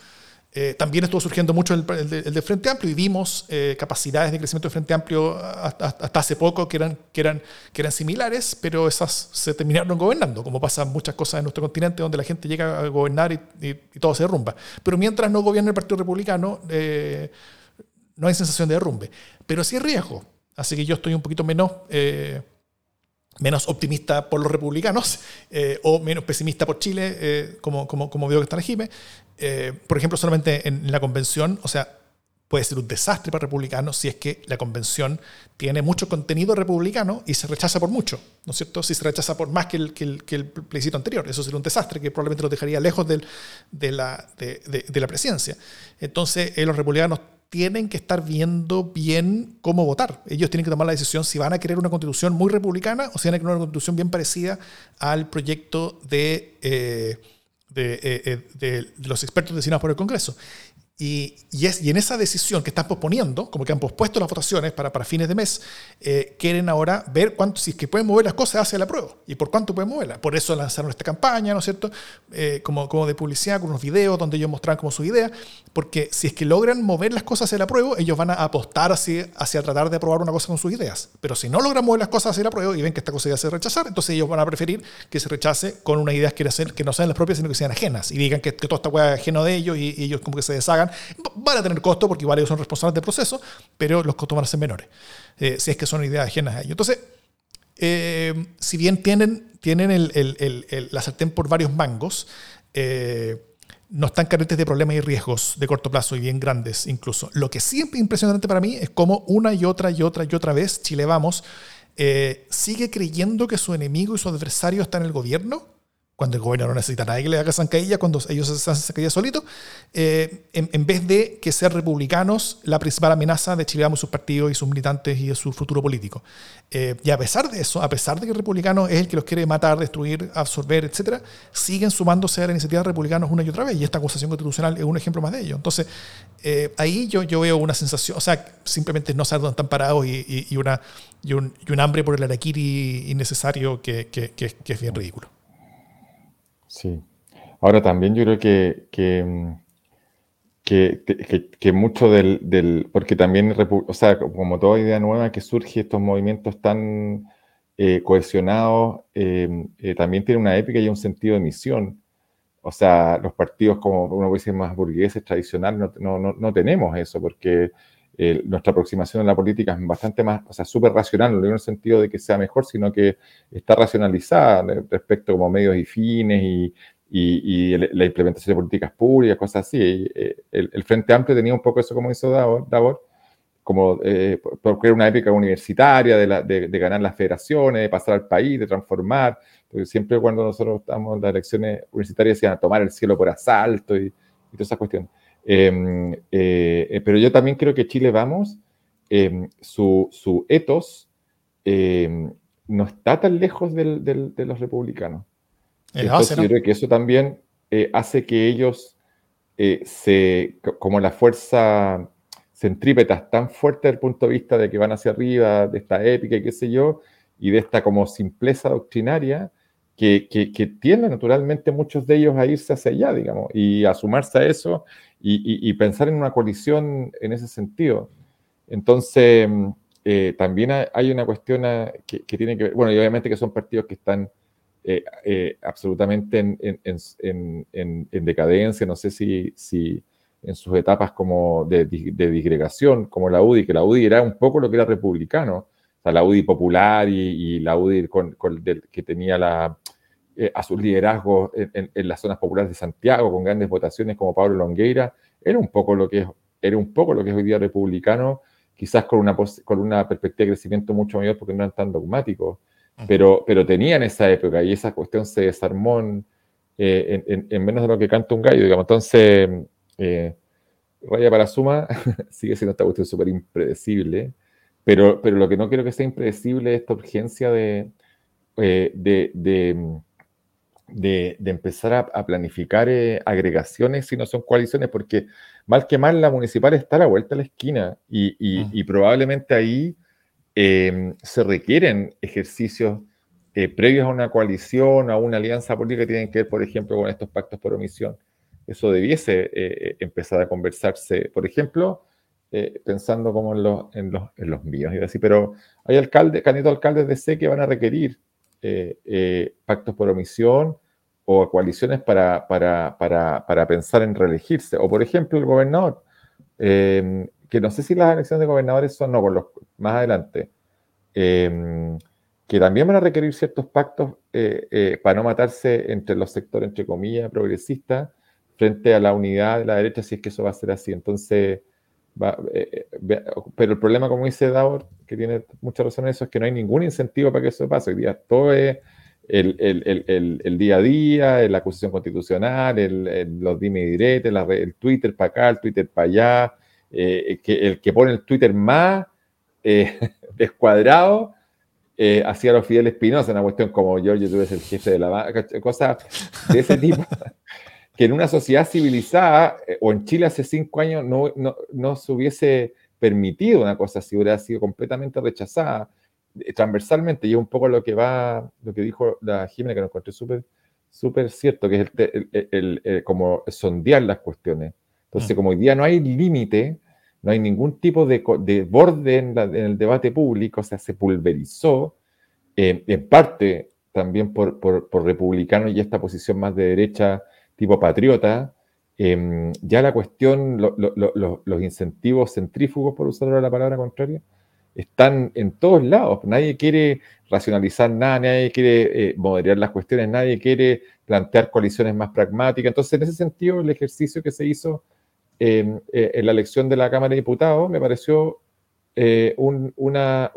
Eh, también estuvo surgiendo mucho el, de, Frente Amplio y vimos capacidades de crecimiento del Frente Amplio hasta, hace poco que eran, que, eran, que eran similares, pero esas se terminaron gobernando, como pasa muchas cosas en nuestro continente donde la gente llega a gobernar y, y todo se derrumba. Pero mientras no gobierna el Partido Republicano, no hay sensación de derrumbe, pero sí hay riesgo. Así que yo estoy un poquito menos, eh, menos optimista por los republicanos eh, o menos pesimista por Chile, eh, como, como, como, veo que está el Eh, por ejemplo, solamente en la convención, o sea, puede ser un desastre para republicanos si es que la convención tiene mucho contenido republicano y se rechaza por mucho, ¿no es cierto? Si se rechaza por más que el, que el, plebiscito anterior, eso sería un desastre que probablemente los dejaría lejos de, la, de, de, la presidencia. Entonces, los republicanos tienen que estar viendo bien cómo votar. Ellos tienen que tomar la decisión si van a querer una constitución muy republicana o si van a querer una constitución bien parecida al proyecto de, eh, eh, eh, los expertos designados por el Congreso. Y, es, y, en esa decisión que están posponiendo, como que han pospuesto las votaciones para, para fines de mes, eh, quieren ahora ver cuánto, si es que pueden mover las cosas hacia la prueba y por cuánto pueden moverlas. Por eso lanzaron esta campaña, ¿no es cierto? Eh, como, como de publicidad, con unos videos donde ellos mostraban como su idea, porque si es que logran mover las cosas hacia la prueba, ellos van a apostar hacia, tratar de aprobar una cosa con sus ideas. Pero si no logran mover las cosas hacia la prueba y ven que esta cosa ya se rechazar, entonces ellos van a preferir que se rechace con unas ideas que, no sean las propias, sino que sean ajenas y digan que, que toda esta ajeno de ellos y, y ellos como que se deshagan Van a tener costo porque igual ellos son responsables del proceso, pero los costos van a ser menores, eh, si es que son ideas ajenas a ellos. Entonces, eh, si bien tienen, tienen el, el, la sartén por varios mangos, eh, no están carentes de problemas y riesgos de corto plazo y bien grandes incluso. Lo que sí es impresionante para mí es cómo una y otra y otra y otra vez Chile Vamos sigue creyendo que su enemigo y su adversario está en el gobierno cuando el gobierno no necesita a nadie que le haga zancadilla, cuando ellos se hacen zancadilla solitos, eh, en, vez de que ser republicanos la principal amenaza de Chile y sus partidos y sus militantes y de su futuro político. Eh, y a pesar de eso, a pesar de que el republicano es el que los quiere matar, destruir, absorber, etc., siguen sumándose a la iniciativa de republicanos una y otra vez, y esta acusación constitucional es un ejemplo más de ello. Entonces, eh, ahí yo, yo veo una sensación, o sea, simplemente no saber dónde están parados y, y, una, y, un, y un hambre por el araquiri innecesario que, que, que es bien ridículo. Sí. Ahora también yo creo que, que, mm, que, mucho del, porque también, o sea, como toda idea nueva que surge, estos movimientos tan eh, cohesionados, em, eh, también tiene una épica y un sentido de misión. o sea, los partidos como uno puede decir más burgueses, tradicionales, no, no, no, tenemos eso, porque eh, nuestra aproximación a la política es bastante más, o sea, súper racional, no en el sentido de que sea mejor, sino que está racionalizada respecto como medios y fines y, y, la implementación de políticas públicas, cosas así. Eh, el, Frente Amplio tenía un poco eso como hizo Davor, como eh, era una época universitaria de, de, ganar las federaciones, de pasar al país, de transformar. Porque siempre cuando nosotros estamos en las elecciones universitarias decían tomar el cielo por asalto y, y todas esas cuestiones. Em, eh, pero yo también creo que Chile Vamos, em, su, su, etos em, no está tan lejos del, de los republicanos. Entonces, yo creo que eso también eh, hace que ellos eh, se, como la fuerza centrípeta es tan fuerte desde el punto de vista de que van hacia arriba, de esta épica y qué sé yo, y de esta como simpleza doctrinaria, que, que, tienden naturalmente muchos de ellos a irse hacia allá, digamos, y a sumarse a eso y, pensar en una coalición en ese sentido. Entonces, eh, también hay una cuestión ah, que, tiene que ver, bueno, y obviamente que son partidos que están eh, eh, absolutamente en, en, decadencia, no sé si, si en sus etapas como de, de, disgregación, como la UDI, que la UDI era un poco lo que era republicano, o sea, la UDI popular y, la UDI con, que tenía la, eh, a sus liderazgos en, las zonas populares de Santiago, con grandes votaciones como Pablo Longueira, era un poco lo que es, era un poco lo que es hoy día republicano, quizás con una, con una perspectiva de crecimiento mucho mayor porque no eran tan dogmáticos, pero, pero tenían esa época y esa cuestión se desarmó en, eh, menos de lo que canta un gallo, digamos. Entonces, eh, Raya para Suma sigue siendo esta cuestión súper impredecible, pero, pero lo que no quiero que sea impredecible es esta urgencia de, eh, de, de, empezar a, planificar eh, agregaciones si no son coaliciones, porque mal que mal la municipal está a la vuelta de la esquina y, y, probablemente ahí em, se requieren ejercicios eh, previos a una coalición, a una alianza política que tienen que ver, por ejemplo, con estos pactos por omisión. Eso debiese eh, empezar a conversarse, por ejemplo, pensando como en los, en los, en los míos, y así, pero hay alcaldes, candidatos alcaldes de C que van a requerir pactos por omisión o coaliciones para, para, para, para, pensar en reelegirse. O, por ejemplo, el gobernador, em, que no sé si las elecciones de gobernadores son, no, por los, más adelante, em, que también van a requerir ciertos pactos eh, eh, para no matarse entre los sectores, entre comillas, progresistas, frente a la unidad de la derecha, si es que eso va a ser así. Entonces, eh, pero el problema, como dice Davor, que tiene mucha razón en eso, es que no hay ningún incentivo para que eso pase. Hoy día todo es el, día a día, la acusación constitucional, los dime y el Twitter para acá, el Twitter para allá, eh, que, el que pone el Twitter más eh, descuadrado, eh, hacía los Fidel Espinosa, una cuestión como yo, yo tuve el jefe de la banca, cosas de ese tipo, que en una sociedad civilizada, o en Chile hace cinco años, no, no, no se hubiese permitido una cosa así, hubiera sido completamente rechazada. Eh, transversalmente, y es un poco lo que va, lo que dijo la Jimena, que nos encontré súper súper cierto, que es el, como sondear las cuestiones. Entonces, mm. como hoy día no hay límite, no hay ningún tipo de, de borde en, el debate público, o sea, se pulverizó, eh, en parte también por, por, por, republicanos y esta posición más de derecha tipo patriota, em, ya la cuestión, los incentivos centrífugos, por usar la palabra contraria, están en todos lados. Nadie quiere racionalizar nada, nadie quiere eh, moderar las cuestiones, nadie quiere plantear coaliciones más pragmáticas. Entonces, en ese sentido, el ejercicio que se hizo em, eh, en la elección de la Cámara de Diputados me pareció eh, una,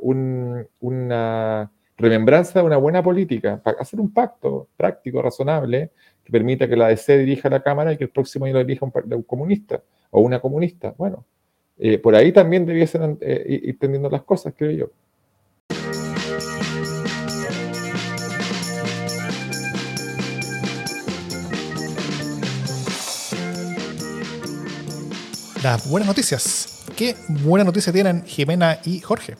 remembranza de una buena política, para hacer un pacto práctico, razonable, que permita que la DC dirija la Cámara y que el próximo año lo dirija un, un comunista o una comunista. Bueno, eh, por ahí también debiesen eh, ir tendiendo las cosas, creo yo. Las buenas noticias. ¿Qué buena noticia tienen Jimena y Jorge?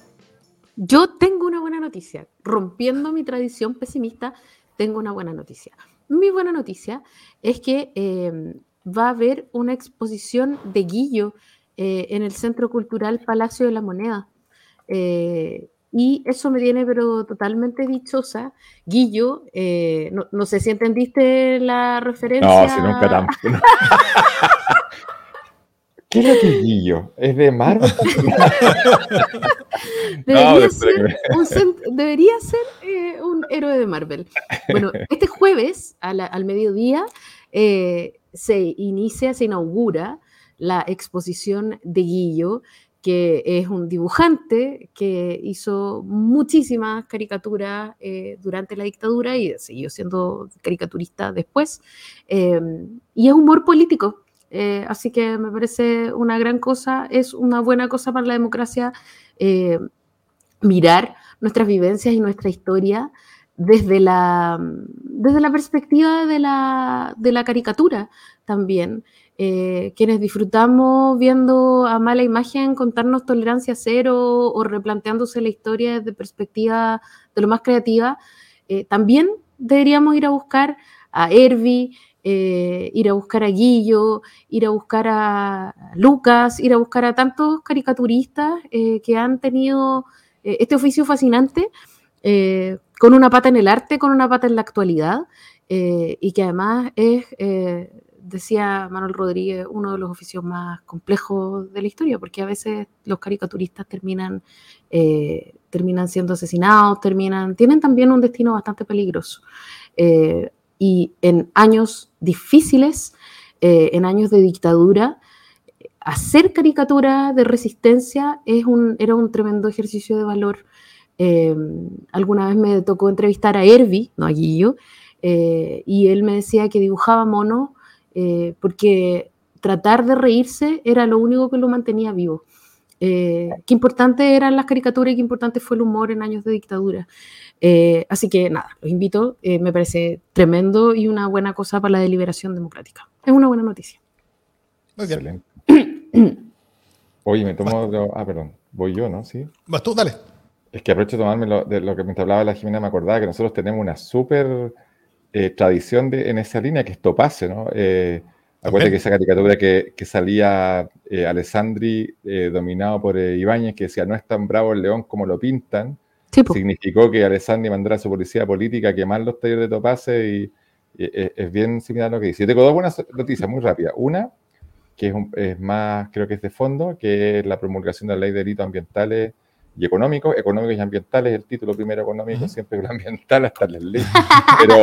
Yo tengo una buena noticia. Rompiendo mi tradición pesimista, tengo una buena noticia. Mi buena noticia es que eh, va a haber una exposición de Guillo eh, en el Centro Cultural Palacio de la Moneda. Eh, y eso me tiene pero totalmente dichosa. Guillo, eh, no, sé si entendiste la referencia. No, si nunca tampoco. ¿Qué es lo que es Guillo? ¿Es de Marvel? debería, ser un, debería, ser eh, un, héroe de Marvel. Bueno, este jueves al mediodía eh, se inicia, se inaugura la exposición de Guillo que es un dibujante que hizo muchísimas caricaturas eh, durante la dictadura y siguió siendo caricaturista después. Em, y es humor político, eh, así que me parece una gran cosa, es una buena cosa para la democracia eh, mirar nuestras vivencias y nuestra historia desde la, desde la perspectiva de la, de la caricatura también. Eh, quienes disfrutamos viendo a mala imagen contarnos tolerancia cero o replanteándose la historia desde perspectiva de lo más creativa, eh, también deberíamos ir a buscar a Hervey, eh, ir a buscar a Guillo, ir a buscar a Lucas, ir a buscar a tantos caricaturistas que han tenido este oficio fascinante con una pata en el arte, con una pata en la actualidad. y que además es decía Manuel Rodríguez, uno de los oficios más complejos de la historia, porque a veces los caricaturistas terminan, eh, terminan siendo asesinados, terminan, tienen también un destino bastante peligroso. Eh, y en años difíciles, eh, en años de dictadura, hacer caricatura de resistencia es un, era un tremendo ejercicio de valor. alguna vez me tocó entrevistar a Hervey, no a Guillo, y él me decía que dibujaba monos eh, porque tratar de reírse era lo único que lo mantenía vivo. Eh, qué importante eran las caricaturas y qué importante fue el humor en años de dictadura. Eh, así que nada, los invito, me parece tremendo y una buena cosa para la deliberación democrática. Es una buena noticia. Excelente. Oye, me tomo. Ah, perdón. Voy yo, ¿no? Sí. Vas tú, dale. Es que aprovecho de tomarme lo, de lo que me hablaba la Jimena, me acordaba que nosotros tenemos una súper eh, tradición de, en esa línea que esto pase, ¿no? Eh, acuérdate que esa caricatura que, que salía eh, Alessandri eh, dominado por Ibáñez, que decía, no es tan bravo el león como lo pintan, significó que Alessandri mandara a su policía política a quemar los talleres de Topase y, es bien similar a lo que dice. Yo tengo dos buenas noticias muy rápidas. Una, que es, es, más, creo que es de fondo, que es la promulgación de la ley de delitos ambientales y económicos, económicos y ambientales, el título primero económico, siempre lo ambiental hasta las leyes. Pero,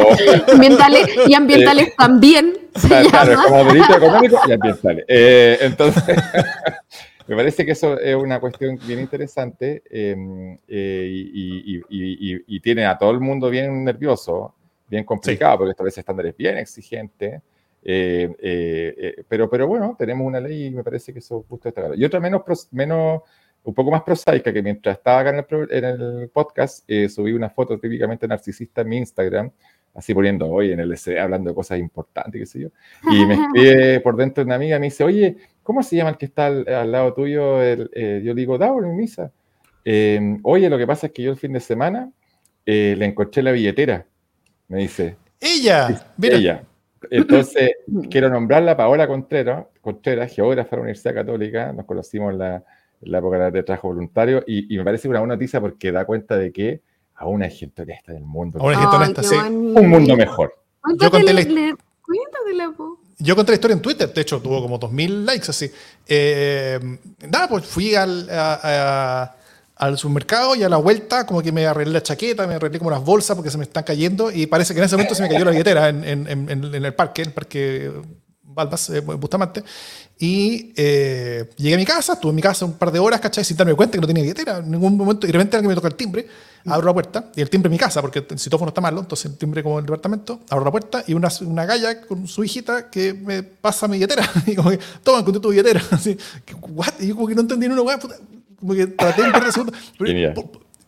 ambientales y ambientales eh, también. claro, como delito económico y ambientales. Eh, entonces, me parece que eso es una cuestión bien interesante eh, y, tiene a todo el mundo bien nervioso, bien complicado, porque establece estándares bien exigentes. pero, pero bueno, tenemos una ley y me parece que eso justo está claro. Y otra menos, menos un poco más prosaica, que mientras estaba acá en el, podcast, eh, subí una foto típicamente narcisista en mi Instagram, así poniendo, hoy en el SD hablando de cosas importantes, qué sé yo. Y me escribe por dentro una amiga, me dice, oye, ¿cómo se llama el que está al, lado tuyo? El, eh, yo digo, Dao, en misa. Em, oye, lo que pasa es que yo el fin de semana eh, le encontré la billetera, me dice. Ella, Ella. Entonces, quiero nombrarla Paola Contreras, Contreras, geógrafa de la Universidad Católica, nos conocimos en la la época de trabajo voluntario, y, me parece una buena noticia porque da cuenta de que aún hay gente honesta en el mundo. Aún hay gente honesta, sí. Un mundo mejor. Yo conté, la, yo conté la historia en Twitter, de hecho tuvo como 2.000 likes así. Eh, nada, pues fui al, al supermercado y a la vuelta como que me arreglé la chaqueta, me arreglé como las bolsas porque se me están cayendo y parece que en ese momento se me cayó la billetera en, en, en, en el parque, en el parque Balbas, eh, Bustamante. Y eh, llegué a mi casa, estuve en mi casa un par de horas, ¿cachai? Sin darme cuenta que no tenía billetera en ningún momento. Y de repente alguien me toca el timbre, abro la puerta, y el timbre es mi casa, porque el citófono está malo, entonces el timbre como el departamento, abro la puerta y una, una galla con su hijita que me pasa mi billetera. y como que, toma, encontré tu billetera. Así, ¿what? Y yo como que no entendí ni una puta. Como que traté un par de segundos.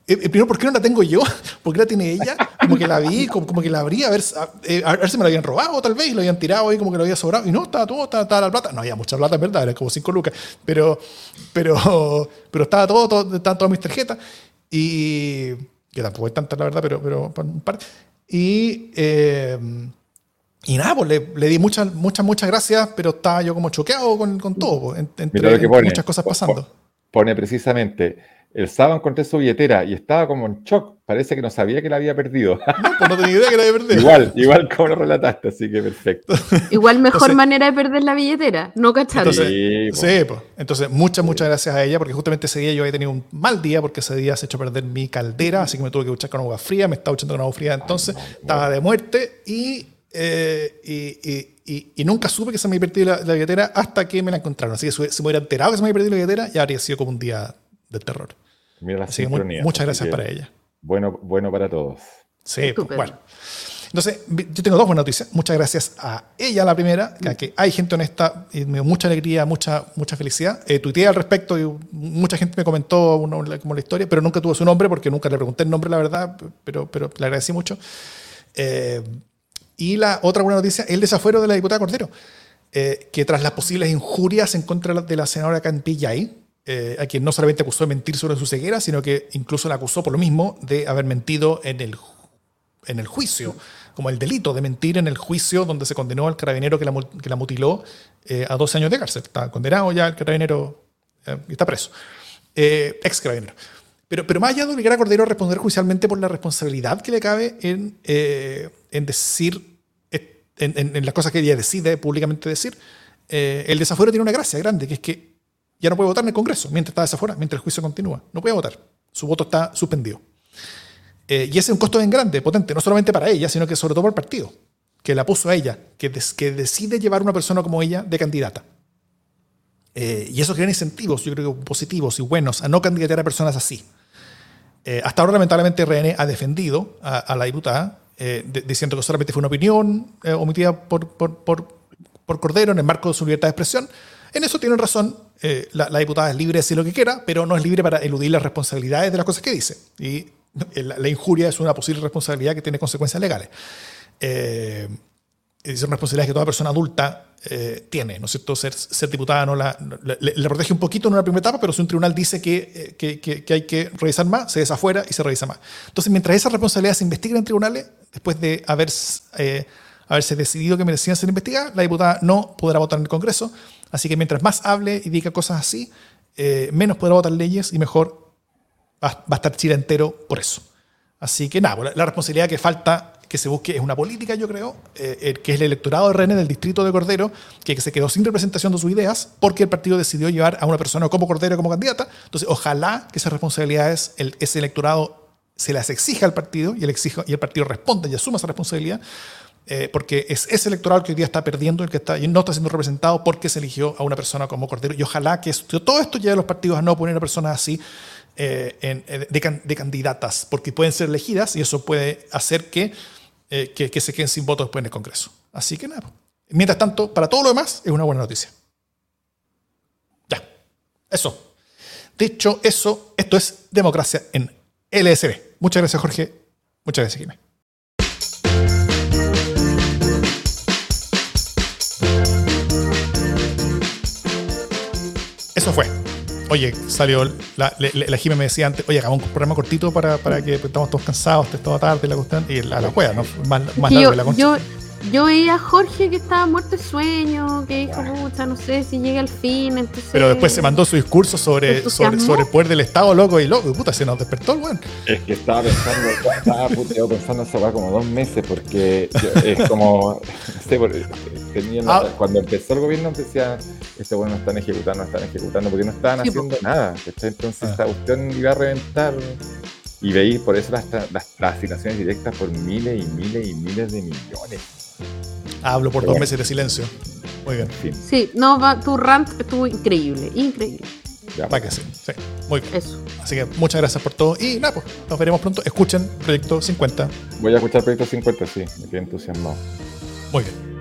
Eh, eh, primero, ¿por qué no la tengo yo? ¿Por qué la tiene ella? Como que la vi, como, como que la abrí a ver, eh, a, ver si me la habían robado, tal vez, y lo habían tirado ahí, como que lo había sobrado. Y no, estaba todo, estaba, la plata. No había mucha plata, en verdad, era como 5 lucas. Pero, pero, pero estaba todo, todo estaban todas mis tarjetas. Y que tampoco hay tantas, la verdad, pero, pero un par. Y, y nada, pues le, le, di muchas, muchas, muchas gracias, pero estaba yo como choqueado con, con todo, pues, entre, muchas cosas pasando. Pone precisamente el sábado encontré su billetera y estaba como en shock. Parece que no sabía que la había perdido. No, pues no tenía idea que la había perdido. igual, igual como lo relataste, así que perfecto. Igual mejor Entonces- manera de perder la billetera, no cacharlo. Entonces, Sí, po. sí, pues. Entonces, muchas, muchas gracias a ella, porque justamente ese día yo había tenido un mal día, porque ese día se echó a perder mi caldera, así que me tuve que duchar con agua fría, me estaba echando con agua fría entonces, estaba de muerte y, eh, y, y- y- y nunca supe que se me había perdido la, la billetera hasta que me la encontraron. Así que si se me hubiera enterado que se me había perdido la billetera, ya habría sido como un día de terror. Mira la Así que sincronía. muchas Así gracias que para ella. Bueno, bueno para todos. Sí, pues, bueno. Entonces, yo tengo dos buenas noticias. Muchas gracias a ella, la primera, que, a que hay gente honesta y me dio mucha alegría, mucha, mucha felicidad. Eh, tuiteé al respecto y mucha gente me comentó uno- la- como la historia, pero nunca tuvo su nombre porque nunca le pregunté el nombre, la verdad, pero, pero le agradecí mucho. Eh, y la otra buena noticia, el desafuero de la diputada Cordero, eh, que tras las posibles injurias en contra de la senadora Cantillay, eh, a quien no solamente acusó de mentir sobre su ceguera, sino que incluso la acusó por lo mismo de haber mentido en el, en el juicio, como el delito de mentir en el juicio donde se condenó al carabinero que la, que la mutiló eh, a 12 años de cárcel. Está condenado ya el carabinero eh, está preso. Eh, ex carabinero. Pero, pero más allá de obligar a Cordero a responder judicialmente por la responsabilidad que le cabe en, en decir, en, en- en las cosas que ella decide públicamente decir, el desafuero tiene una gracia grande, que es que ya no puede votar en el Congreso mientras está desafuera, mientras el juicio continúa. No puede votar. Su voto está suspendido. Eh, y ese es un costo bien grande, potente, no solamente para ella, sino que sobre todo para el partido, que la puso a ella, que, des- que decide llevar a una persona como ella de candidata. Eh, y eso crea incentivos, yo creo que positivos y buenos, a no candidatear a personas así. Eh, hasta ahora, lamentablemente, RN ha defendido a, a la diputada, eh, de- diciendo que solamente fue una opinión eh, omitida por, por, por- por Cordero en el marco de su libertad de expresión. En eso tienen razón, eh, la, diputada es libre de decir lo que quiera, pero no es libre para eludir las responsabilidades de las cosas que dice. Y eh, la, injuria es una posible responsabilidad que tiene consecuencias legales. Eh, son responsabilidades que toda persona adulta eh, tiene, ¿no es cierto? Ser, diputada no la, protege un poquito en una primera etapa, pero si un tribunal dice que, que, hay que revisar más, se desafuera y se revisa más. Entonces, mientras esas responsabilidades se investiguen en tribunales, después de haber, haberse decidido que merecían ser investigadas, la diputada no podrá votar en el Congreso. Así que mientras más hable y diga cosas así, eh, menos podrá votar leyes y mejor va, va a estar Chile entero por eso. Así que nada, pues, la, responsabilidad que falta que se busque es una política, yo creo, eh, que es el electorado de René del distrito de Cordero, que se quedó sin representación de sus ideas porque el partido decidió llevar a una persona como Cordero como candidata. Entonces, ojalá que esas responsabilidades, el- ese electorado se las exija al partido y el, exijo- y el partido responda y asuma esa responsabilidad. Eh, porque es ese electorado el que hoy día está perdiendo, el que no está siendo representado porque se eligió a una persona como Cordero. Y ojalá que todo esto lleve a los partidos a no poner a personas así eh, eh, de, can- de candidatas, porque pueden ser elegidas y eso puede hacer que, que, que se queden sin votos después en el Congreso. Así que nada. Mientras tanto, para todo lo demás, es una buena noticia. Ya. Eso. Dicho eso, esto es democracia en LSB. Muchas gracias, Jorge. Muchas gracias, Jiménez. Eso fue. Oye, salió. La, la, la Jime me decía antes, oye, hagamos un programa cortito para, para que pues, estamos todos cansados, es toda tarde la cuestión. Y la, la juega, ¿no? Más, más largo yo, la concha. yo, yo veía a Jorge que estaba muerto de sueño, que dijo, pucha, no sé si llega al fin, entonces... Pero después se mandó su discurso sobre, ¿Te sobre, sobre el poder del Estado, loco, y loco, puta, se nos despertó el weón. Es que estaba pensando, estaba puteado pensando weá como dos meses, porque yo- es como, no sé, por- tenía la- Ah. cuando empezó el gobierno decía, este bueno no están ejecutando, no están ejecutando, porque no estaban Sí, po. haciendo nada, ¿cachai? Entonces Ah. esta cuestión iba a reventar, y veis por eso las, las, las asignaciones directas por miles y miles y miles de millones. Hablo por Pero dos bueno. meses de silencio. Muy bien, fin, Sí, no, va, tu rant estuvo increíble, increíble. ya. va que sí. sí. Muy bien. Eso. Así que muchas gracias por todo. Y nada, pues nos veremos pronto. Escuchen Proyecto 50. Voy a escuchar Proyecto 50, sí, me quedé entusiasmado. Muy bien.